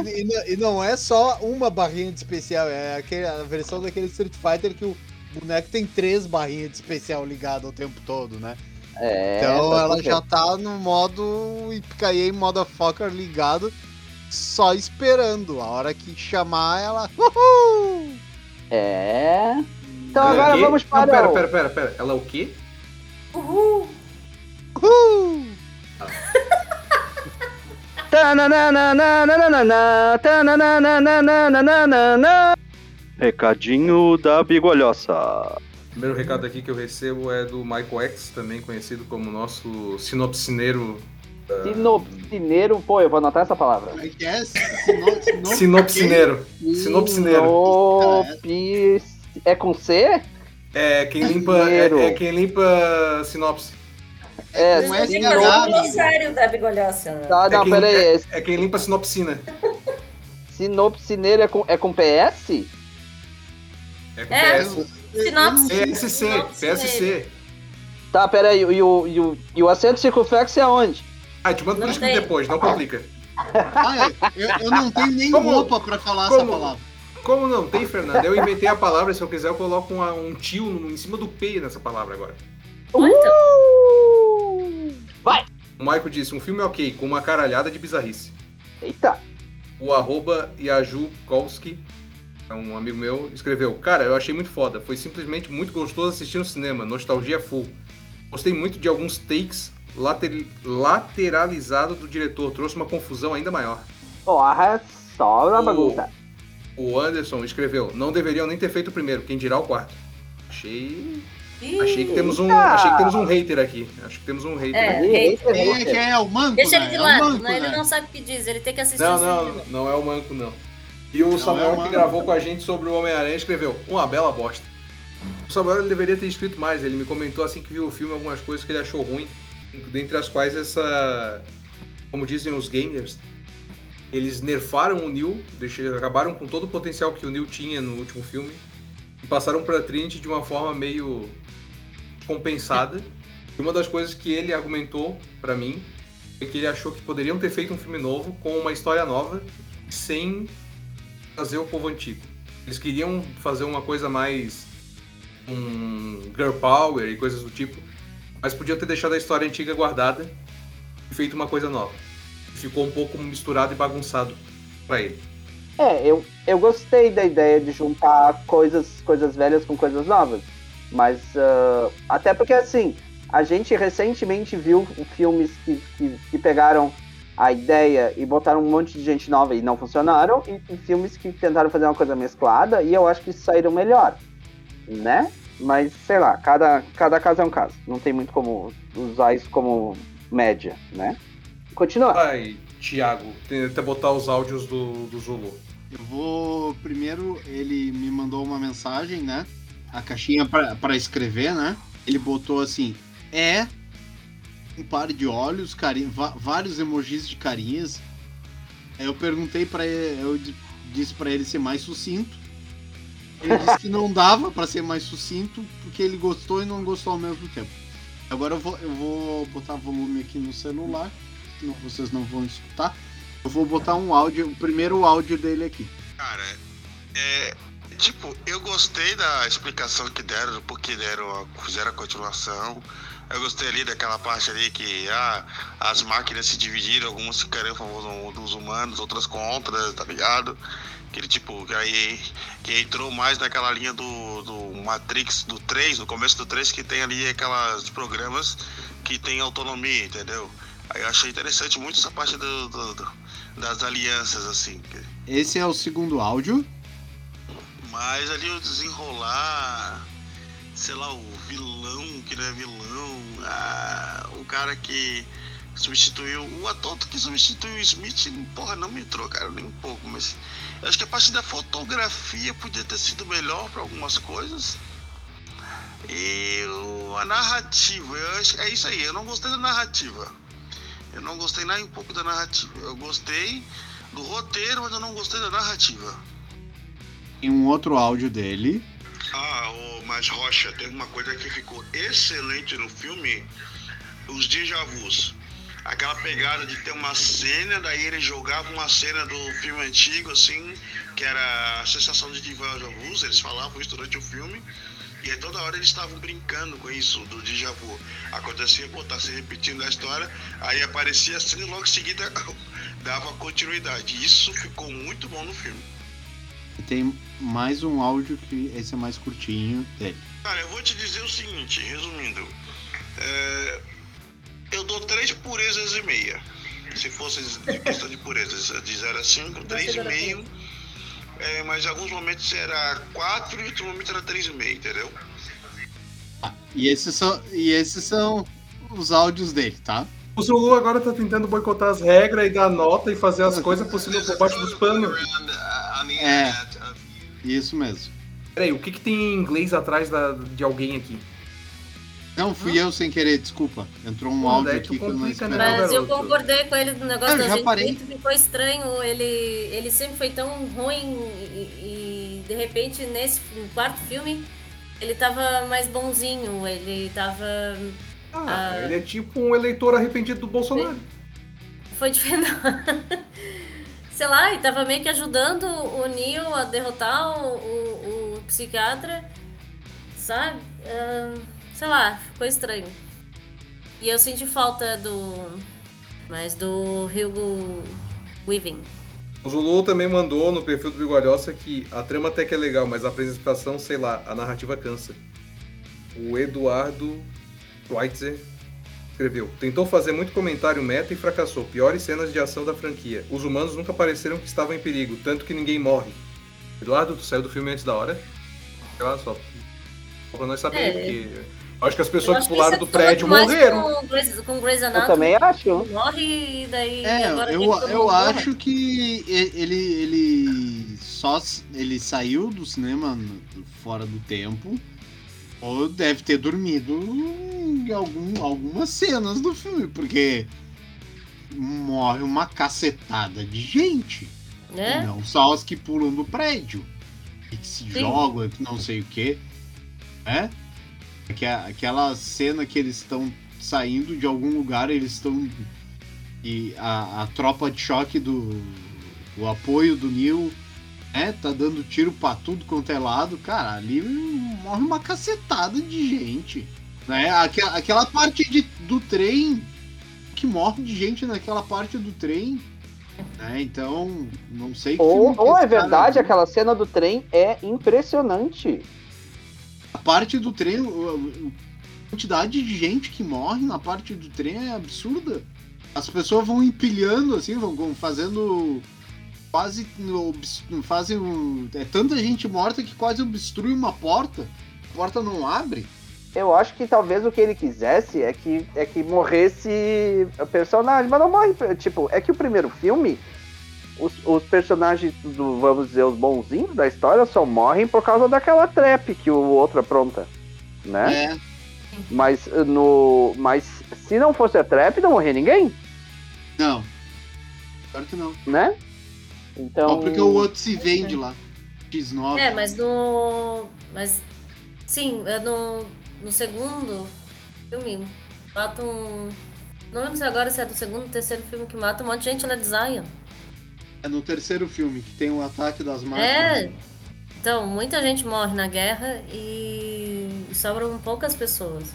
E, e não- é só uma barrinha de especial, é aquele, a versão daquele Street Fighter que o boneco tem três barrinhas de especial ligadas o tempo todo, né? É, então tá ela já tá no modo Ipicaie Motherfucker ligado, só esperando. A hora que chamar ela. Uhul! É. Então Ela é agora o quê? vamos para. Não, pera, o- pera, pera, pera. Ela é o quê? Uhul! Uhul! Tananana. Recadinho da bigolhoça. O primeiro recado aqui que eu recebo é do Michael X, também conhecido como nosso sinopsineiro. Sinopsineiro, pô, eu vou anotar essa palavra. Como é que é? Sino- sino- Sinopsineiro. Sinopsineiro. Sinopis... É com C? É quem limpa. É, é quem limpa sinopse. É, Não é Tem que sinal, fazer um amigo. glossário da bigolhosa. né? Tá, não, é, quem, pera aí. é, é quem limpa sinopsina. Sinopsineiro é com, é com PS? É com É. PS. Sinopse. PSC. PSC. Tá, pera aí. E o, e o, e o acento circunflexo é onde? Ah, te mando por escrito depois, não complica. Ah, é, eu, eu não tenho nem Como- roupa pra falar essa como- palavra. Como não tem, Fernando? Eu inventei a palavra, se eu quiser eu coloco uma- um tio no- em cima do P nessa palavra agora. Muito. Vai! O Michael disse, um filme ok, com uma caralhada de bizarrice. Eita. O arroba Yajukovski, é um amigo meu, escreveu: Cara, eu achei muito foda. Foi simplesmente muito gostoso assistir no cinema. Nostalgia full. Gostei muito de alguns takes later, lateralizado do diretor. Trouxe uma confusão ainda maior. Porra, só na O- bagunça. O Anderson escreveu: Não deveriam nem ter feito o primeiro, quem dirá o quarto. Achei. Ih, Achei que temos um. Achei que temos um hater aqui. Acho que temos um hater É, aqui. hater, é hater. que é? O manco, Deixa né? ele de É lado, manco, né? ele né? não sabe o que diz, ele tem que assistir Não, o filme. não, não é o Manco, não. E o Não Samuel é o que gravou com a gente sobre o Homem-Aranha escreveu: Uma bela bosta. O Samuel ele deveria ter escrito mais. Ele me comentou assim que viu o filme algumas coisas que ele achou ruim. Dentre as quais essa. Como dizem os gamers, eles nerfaram o Neil, deixa- acabaram com todo o potencial que o Neil tinha no último filme e passaram pra Trinity de uma forma meio compensada. E uma das coisas que ele argumentou pra mim foi que ele achou que poderiam ter feito um filme novo com uma história nova sem fazer o povo antigo. Eles queriam fazer uma coisa mais um girl power e coisas do tipo, mas podiam ter deixado a história antiga guardada e feito uma coisa nova. Ficou um pouco misturado e bagunçado pra ele. É, eu, eu gostei da ideia de juntar coisas, coisas velhas com coisas novas. Mas, ah, até porque, assim, a gente recentemente viu filmes que, que, que pegaram a ideia e botaram um monte de gente nova e não funcionaram, e, e filmes que tentaram fazer uma coisa mesclada e eu acho que saíram melhor, né? Mas, sei lá, cada, cada caso é um caso. Não tem muito como usar isso como média, né? Continua. Vai, Thiago, tenta botar os áudios do, do Zulu. Eu vou. Primeiro, ele me mandou uma mensagem, né? A caixinha pra, pra escrever, né? Ele botou assim: é. Um par de olhos, carinha, vários emojis de carinhas. Aí eu perguntei pra ele, eu di- disse pra ele ser mais sucinto. Ele disse que não dava pra ser mais sucinto, porque ele gostou e não gostou ao mesmo tempo. Agora eu vou, eu vou botar volume aqui no celular, senão vocês não vão escutar. Eu vou botar um áudio, o primeiro áudio dele aqui. Cara, é. Tipo, eu gostei da explicação que deram, do porquê deram fizeram a continuação. Eu gostei ali daquela parte ali que ah, as máquinas se dividiram, algumas ficaram a favor dos humanos, outras contra, tá ligado? Aquele tipo, que aí que entrou mais naquela linha do, do Matrix do 3, no começo do 3, que tem ali aquelas programas que tem autonomia, entendeu? Aí eu achei interessante muito essa parte do, do- do- das alianças, assim. Esse é o segundo áudio. Mas ali o desenrolar, sei lá, o vilão que não é vilão, ah, o cara que substituiu, o ator que substituiu o Smith, porra, não me entrou, cara, nem um pouco, mas acho que a parte da fotografia podia ter sido melhor para algumas coisas. E o- a narrativa, eu acho, é isso aí, eu não gostei da narrativa. Eu não gostei nem um pouco da narrativa. Eu gostei do roteiro, mas eu não gostei da narrativa. Tem um outro áudio dele. Ah, ô, mas Rocha, tem uma coisa que ficou excelente no filme, os déjà vus. Aquela pegada de ter uma cena, daí ele jogava uma cena do filme antigo, assim, que era a sensação de déjà vus, eles falavam isso durante o filme, e aí toda hora eles estavam brincando com isso, do déjà vu. Acontecia, pô, tá se repetindo a história, aí aparecia assim e logo em seguida dava continuidade. Isso ficou muito bom no filme. E tem mais um áudio que esse é mais curtinho dele. Cara, eu vou te dizer o seguinte, resumindo. É, eu dou três purezas e meia. Se fosse de questão de purezas, de 0 a 5, 3,5. É, mas em alguns momentos era 4 e em outros momentos era 3,5, entendeu? E esses são, e esses são os áudios dele, tá? O Zulu agora tá tentando boicotar as regras e dar nota e fazer as coisas possível por baixo dos panos. É. Isso mesmo. Peraí, o que, que tem em inglês atrás da- de alguém aqui? Não, fui eu sem querer, desculpa. Entrou um Pô, áudio daí aqui que eu não né, esperava. Mas eu concordei com ele no negócio Eu da já gente. parei. Ficou estranho. Ele, ele sempre foi tão ruim e, e, de repente nesse quarto filme ele tava mais bonzinho. Ele tava. Ah, Ah. ele é tipo um eleitor arrependido do Bolsonaro. Foi diferente. Sei lá, e tava meio que ajudando o Neo a derrotar o, o, o psiquiatra. Sabe? Ah, sei lá, ficou estranho. E eu senti falta do. Mas do Hugo Weaving. O Zulu também mandou no perfil do Bigolhosa que a trama até que é legal, mas a apresentação, sei lá, a narrativa cansa. O Eduardo Schweitzer escreveu: Tentou fazer muito comentário meta e fracassou. Piores cenas de ação da franquia. Os humanos nunca pareceram que estavam em perigo, tanto que ninguém morre. Eduardo, tu saiu do filme antes da hora? Sei lá, só. Só pra nós saber, É. porque. Eu acho que as pessoas que que pularam isso do é prédio morreram. Com Grey's, com Grey's Eu também acho. Morre e daí. É, agora eu, que eu morre. acho que ele, ele só ele saiu do cinema fora do tempo ou deve ter dormido em algum, algumas cenas do filme, porque morre uma cacetada de gente. Né? Não só os que pulam do prédio, e que se Sim. jogam, que não sei o que. Né? Aque- Aquela cena que eles estão saindo de algum lugar, eles estão. E a, a tropa de choque do. O apoio do Neil, né? Tá dando tiro pra tudo quanto é lado. Cara, ali morre uma cacetada de gente. Né? Aquela, aquela parte de, do trem que morre de gente naquela parte do trem. Né? Então, não sei que Ou, que ou é verdade, aquela cena do trem é impressionante. A parte do trem, o- o- a quantidade de gente que morre na parte do trem é absurda. As pessoas vão empilhando assim, vão, fazendo quase fazem é tanta gente morta que quase obstrui uma porta. A porta não abre. Eu acho que talvez o que ele quisesse é que, é que morresse o personagem, mas não morre. Tipo, é que o primeiro filme, os, os personagens do, vamos dizer, os bonzinhos da história só morrem por causa daquela trap que o outro apronta. Né? É, Mas no. Mas se não fosse a trap, não morria ninguém, não. Claro que não. né? Então. Só porque o outro se vende lá. X9. É, mas no. Mas. Sim, é no, no segundo filme mata um. Não lembro se agora se é do segundo ou terceiro filme que mata um monte de gente na Zion. É no terceiro filme que tem o ataque das máquinas. É. Então, muita gente morre na guerra e sobram poucas pessoas.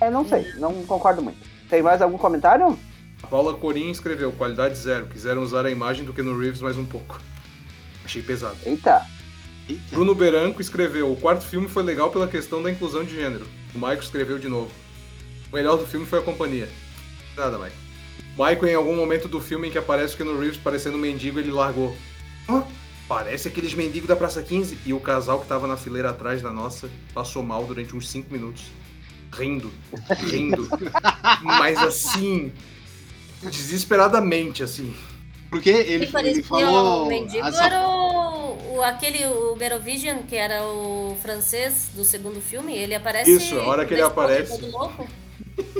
É, não sei, não concordo muito. Tem mais algum comentário? A Paula Corim escreveu, qualidade zero. Quiseram usar a imagem do Keanu Reeves mais um pouco. Achei pesado. Eita. Eita. Bruno Beranco escreveu, o quarto filme foi legal pela questão da inclusão de gênero. O Michael escreveu de novo. O melhor do filme foi a companhia. Nada, Michael. Michael, em algum momento do filme em que aparece o Keanu Reeves parecendo um mendigo, ele largou. Parece aqueles mendigos da Praça 15. E o casal que tava na fileira atrás da nossa passou mal durante uns 5 minutos. Rindo, rindo. Mas assim, desesperadamente, assim. Porque ele, Quem ele falou. o mendigo essa- era o, o- aquele, o Merovision, que era o francês do segundo filme. Ele aparece. Isso, a hora que ele aparece. todo louco.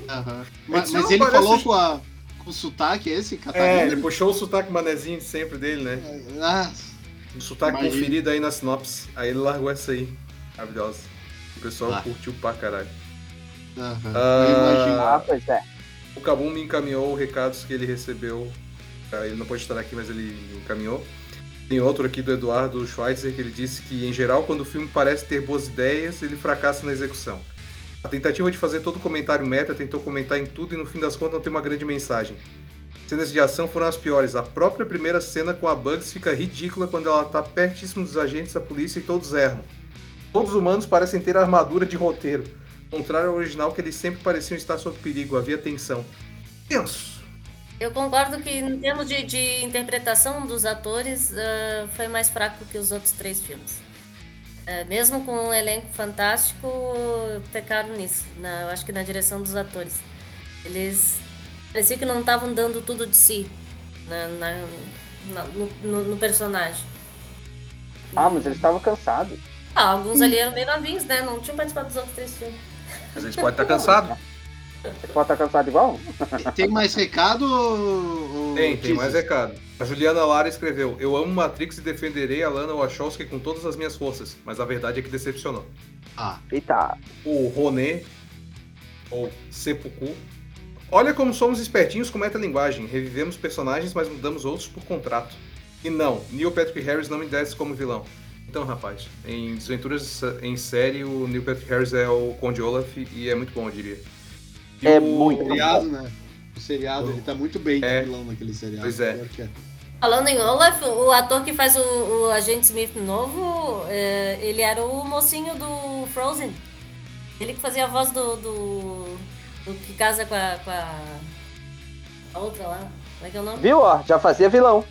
Aham. Mas, mas ele parece- falou com, a, o sotaque esse, É, catarina? ele puxou o sotaque manezinho de sempre dele, né? Ah, O sotaque Imagina. conferido aí na sinopse. Aí ele largou essa aí. Maravilhosa. O pessoal Ah. curtiu pra caralho. aham. Ah. Ah, pois é. O Kabum me encaminhou recados que ele recebeu. Ah, Ele não pode estar aqui, mas ele encaminhou. Tem outro aqui do Eduardo Schweitzer que ele disse que, em geral, quando o filme parece ter boas ideias, ele fracassa na execução. A tentativa de fazer todo comentário meta tentou comentar em tudo e no fim das contas não tem uma grande mensagem. Cenas de ação foram as piores. A própria primeira cena com a Bugs fica ridícula quando ela tá pertíssimo dos agentes da polícia e todos erram. Todos os humanos parecem ter armadura de roteiro. Contrário ao original, que eles sempre pareciam estar sob perigo, havia tensão. Tenso. Eu concordo que, em termos de, de interpretação dos atores, ah, foi mais fraco que os outros três filmes. Ah, mesmo com um elenco fantástico, pecaram nisso. na- eu acho que na direção dos atores. Eles parecia que não estavam dando tudo de si na- na- na- no, no- no personagem. Ah, mas eles estavam cansados. Ah, alguns ali eram bem novinhos, né? Não tinham participado dos outros três filmes. Mas eles podem estar cansados. Você pode estar cansado igual? Tem mais recado? Tem, tem mais recado. A Juliana Lara escreveu: Eu amo Matrix e defenderei a Lana Wachowski com todas as minhas forças, mas a verdade é que decepcionou. Ah, Eita. O Roné, ou Seppuku. Olha como somos espertinhos com metalinguagem. Revivemos personagens, mas mudamos outros por contrato. E não, Neil Patrick Harris não me desce como vilão. Então, rapaz, em Desventuras em Série, o Neil Patrick Harris é o Conde Olaf e é muito bom, eu diria. E É o- muito bom. seriado, né? O seriado, ele tá muito bem É. vilão naquele seriado. Pois é. Falando em Olaf, o ator que faz o, o agente Smith novo, é, ele era o mocinho do Frozen. Ele que fazia a voz do. do, do que casa com a, com a. a outra lá. Como é que é o nome? Viu, ó? Já fazia vilão.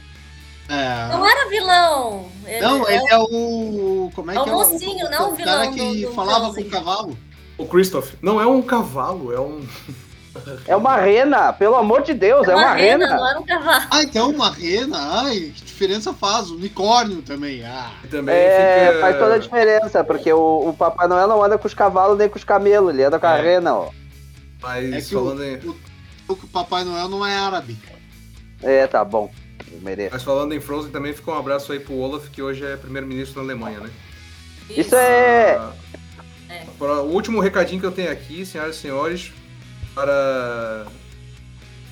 É. Não era vilão! Ele, Não, é ele é o. Como é É o que é? mocinho, não o cara vilão que do- do falava Frozen. com o cavalo. O Christoph. Não é um cavalo, é um. É uma rena, pelo amor de Deus, é uma rena. não era um cavalo. Ah, então uma rena. Ai, que diferença faz? Unicórnio também. Ah. Também É, fica. faz toda a diferença, porque o, o Papai Noel não anda com os cavalos nem com os camelos, ele anda com a É. rena, ó. Mas É que o, falando, em, o, o Papai Noel não é árabe. É, tá bom. Eu mereço. mas falando em Frozen também fica um abraço aí pro Olaf, que hoje é primeiro-ministro da Alemanha, né? Isso é. Ah, É. o último recadinho que eu tenho aqui, senhoras e senhores, para.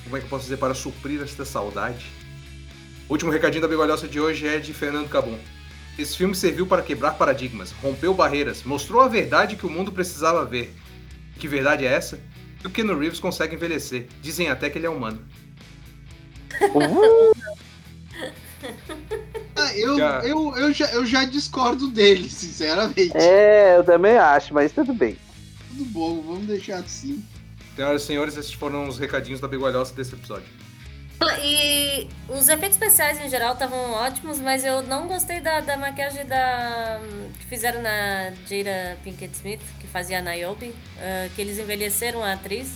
Como é que eu posso dizer? Para suprir esta saudade. O último recadinho da Bigolhosa de hoje é de Fernando Cabum. Esse filme serviu para quebrar paradigmas, rompeu barreiras, mostrou a verdade que o mundo precisava ver. Que verdade é essa? Que o Keanu Reeves consegue envelhecer. Dizem até que ele é humano. Ah, eu, Já. eu, eu, já, eu já discordo dele, sinceramente. É, eu também acho, mas tudo bem. Tudo bom, vamos deixar assim. Senhoras e senhores, esses foram os recadinhos da Bigolhosa desse episódio. E os efeitos especiais em geral estavam ótimos, mas eu não gostei da, da maquiagem da que fizeram na Jada Pinkett Smith, que fazia a Niobe, ah, que eles envelheceram a atriz.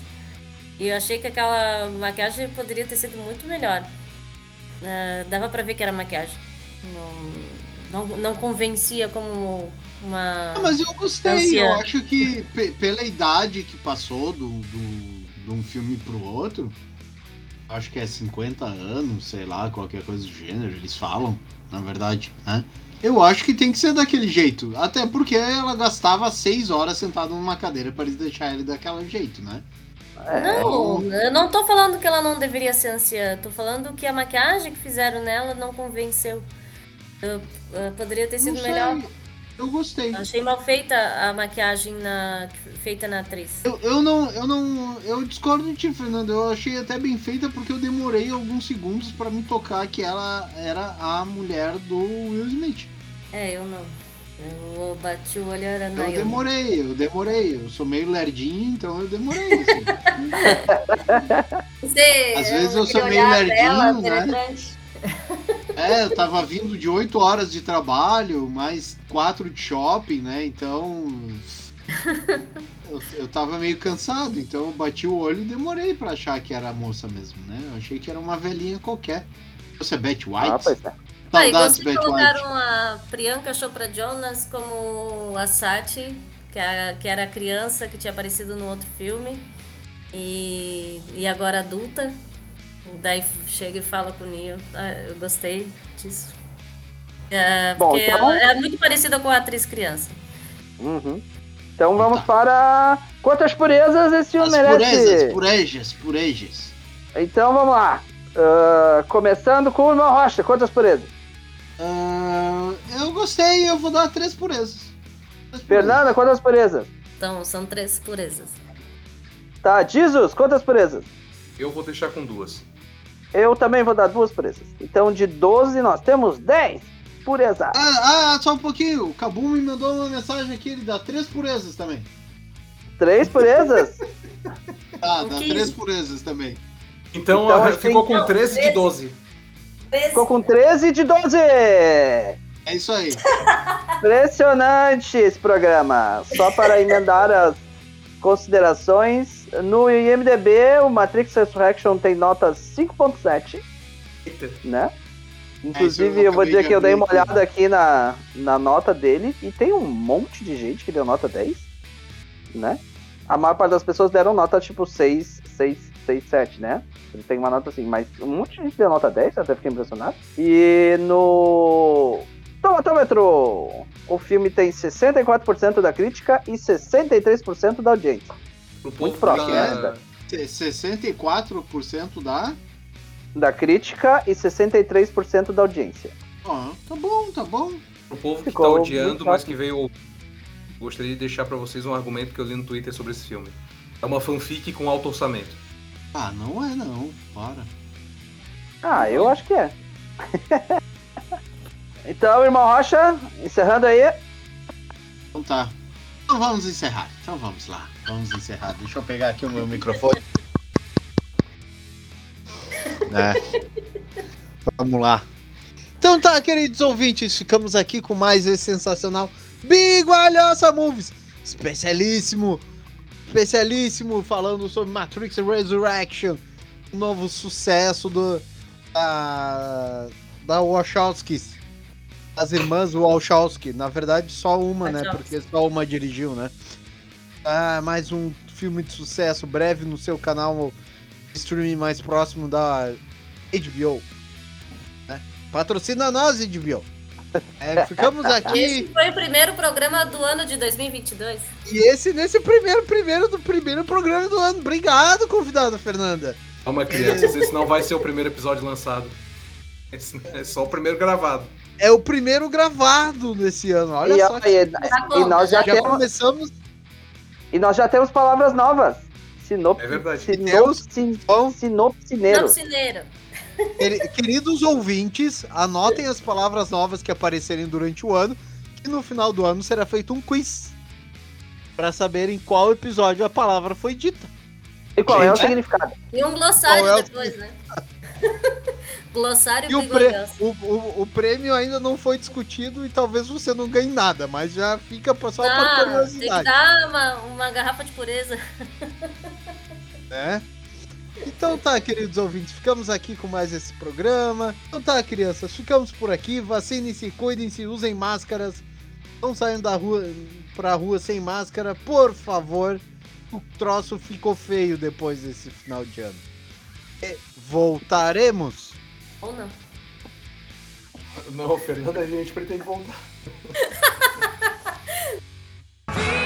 E eu achei que aquela maquiagem poderia ter sido muito melhor. Ah, dava pra ver que era maquiagem. Não, não, não convencia como uma. Ah, mas eu gostei, Anciã. eu acho que pe- pela idade que passou do, do, de um filme pro outro, acho que é 50 anos, sei lá, qualquer coisa do gênero, eles falam, na verdade, né? Eu acho que tem que ser daquele jeito, até porque ela gastava seis horas sentada numa cadeira para eles deixar ele daquele jeito, né? Não, eu não tô falando que ela não deveria ser anciã, tô falando que a maquiagem que fizeram nela não convenceu. Eu, eu poderia ter sido Não sei. melhor. Eu gostei. Achei mal feita a maquiagem na, feita na atriz. Eu, eu não, eu não, eu discordo de ti, Fernando. Eu achei até bem feita porque eu demorei alguns segundos pra me tocar que ela era a mulher do Will Smith. É, eu não. Eu bati o olho era na Eu demorei, eu demorei. Eu sou meio lerdinho, então eu demorei. assim. Você, Às vezes eu aquele sou meio lerdinho, né? penetrante. É, eu tava vindo de 8 horas de trabalho, mais 4 de shopping, né? Então. Eu, eu tava meio cansado, então eu bati o olho e demorei pra achar que era a moça mesmo, né? Eu achei que era uma velhinha qualquer. Você é Betty Ah, White? pois é. Ah, Saudades, vocês Betty White. colocaram a Priyanka Chopra Jonas como a Sati, que, é a- que era a criança que tinha aparecido no outro filme, e, e agora adulta. Daí chega e fala com o Neo. Ah, eu gostei disso. É, Bom, porque então- ela é muito parecida com a atriz criança. Uhum. Então vamos Tá. para quantas purezas esse filme As merece. purezas, purejas, purejas. Então vamos lá. Ah, começando com o irmão Rocha, quantas purezas? Ah, eu gostei, eu vou dar três purezas. Três purezas. Fernanda, quantas purezas? Então, são três purezas. Tá, Jesus, quantas purezas? Eu vou deixar com duas. Eu também vou dar duas purezas. Então de 12 nós temos 10 purezas. Ah, ah, só um pouquinho. O Cabu me mandou uma mensagem aqui, ele dá três purezas também. Três purezas? Ah, dá três purezas também. Então, Então, que ficou então- com 13 de 12. Ficou com 13 de 12. É isso aí. Impressionante esse programa. Só para emendar as considerações, no IMDB o Matrix Resurrection tem nota 5.7, Eita. né? É, Inclusive, isso eu eu vou dizer que eu de dei uma olhada aqui na, na nota dele e tem um monte de gente que deu nota 10, né? A maior parte das pessoas deram nota tipo 6, 6, 6, 7, né? Ele tem uma nota assim, mas um monte de gente deu nota 10, eu até fiquei impressionado. E no Tomatômetro, o filme tem 64% da crítica e 63% da audiência. Pro Muito povo próximo, da- né? Se- 64% da. Da crítica e 63% da audiência. Ó, tá bom, tá bom. Pro povo que Ficou tá muito odiando, mas que veio. Gostaria de deixar pra vocês um argumento que eu li no Twitter sobre esse filme. É uma fanfic com alto orçamento. Ah, não é não. Para. Ah, eu acho que é. então, irmão Rocha, encerrando aí. Então tá. Então vamos encerrar. Então vamos lá. Vamos encerrar. Deixa eu pegar aqui o meu microfone. É. Vamos lá. Então tá, queridos ouvintes, ficamos aqui com mais esse sensacional Bigualhoça Movies, especialíssimo, especialíssimo, falando sobre Matrix Resurrection, um novo sucesso do da, da Wachowskis, as irmãs Wachowski, na verdade só uma, né, porque só uma dirigiu, né. Ah, mais um filme de sucesso, breve no seu canal streaming mais próximo da HBO. né? Patrocina nós, HBO. É, ficamos Esse aqui foi o primeiro programa do ano de 2022. e esse nesse primeiro, primeiro do primeiro programa do ano. Obrigado, convidada Fernanda. Calma, crianças, esse não vai ser o primeiro episódio lançado. Esse é só o primeiro gravado. É o primeiro gravado desse ano. Olha e, só. e- que- e nós já, já temos, começamos. E nós já temos palavras novas. Sinop, É verdade. sinopsi, Bom. sinopsineiro. Não, cineiro. Queri- Queridos ouvintes, anotem as palavras novas que aparecerem durante o ano, que no final do ano será feito um quiz para saberem qual episódio a palavra foi dita. E qual é o Gente, é? significado? E um glossário é o- depois, né? glossário E o, pre- o, o- o prêmio ainda não foi discutido e talvez você não ganhe nada, mas já fica só por Ah, tem que curiosidade. dar uma, uma garrafa de pureza. né? Então tá, queridos ouvintes, ficamos aqui com mais esse programa. Então tá, crianças, ficamos por aqui. Vacinem-se, cuidem-se, usem máscaras. Não saiam da rua pra rua sem máscara, por favor. O troço ficou feio depois desse final de ano. E Voltaremos! Ou não. Não, Fernanda, a gente pretende voltar.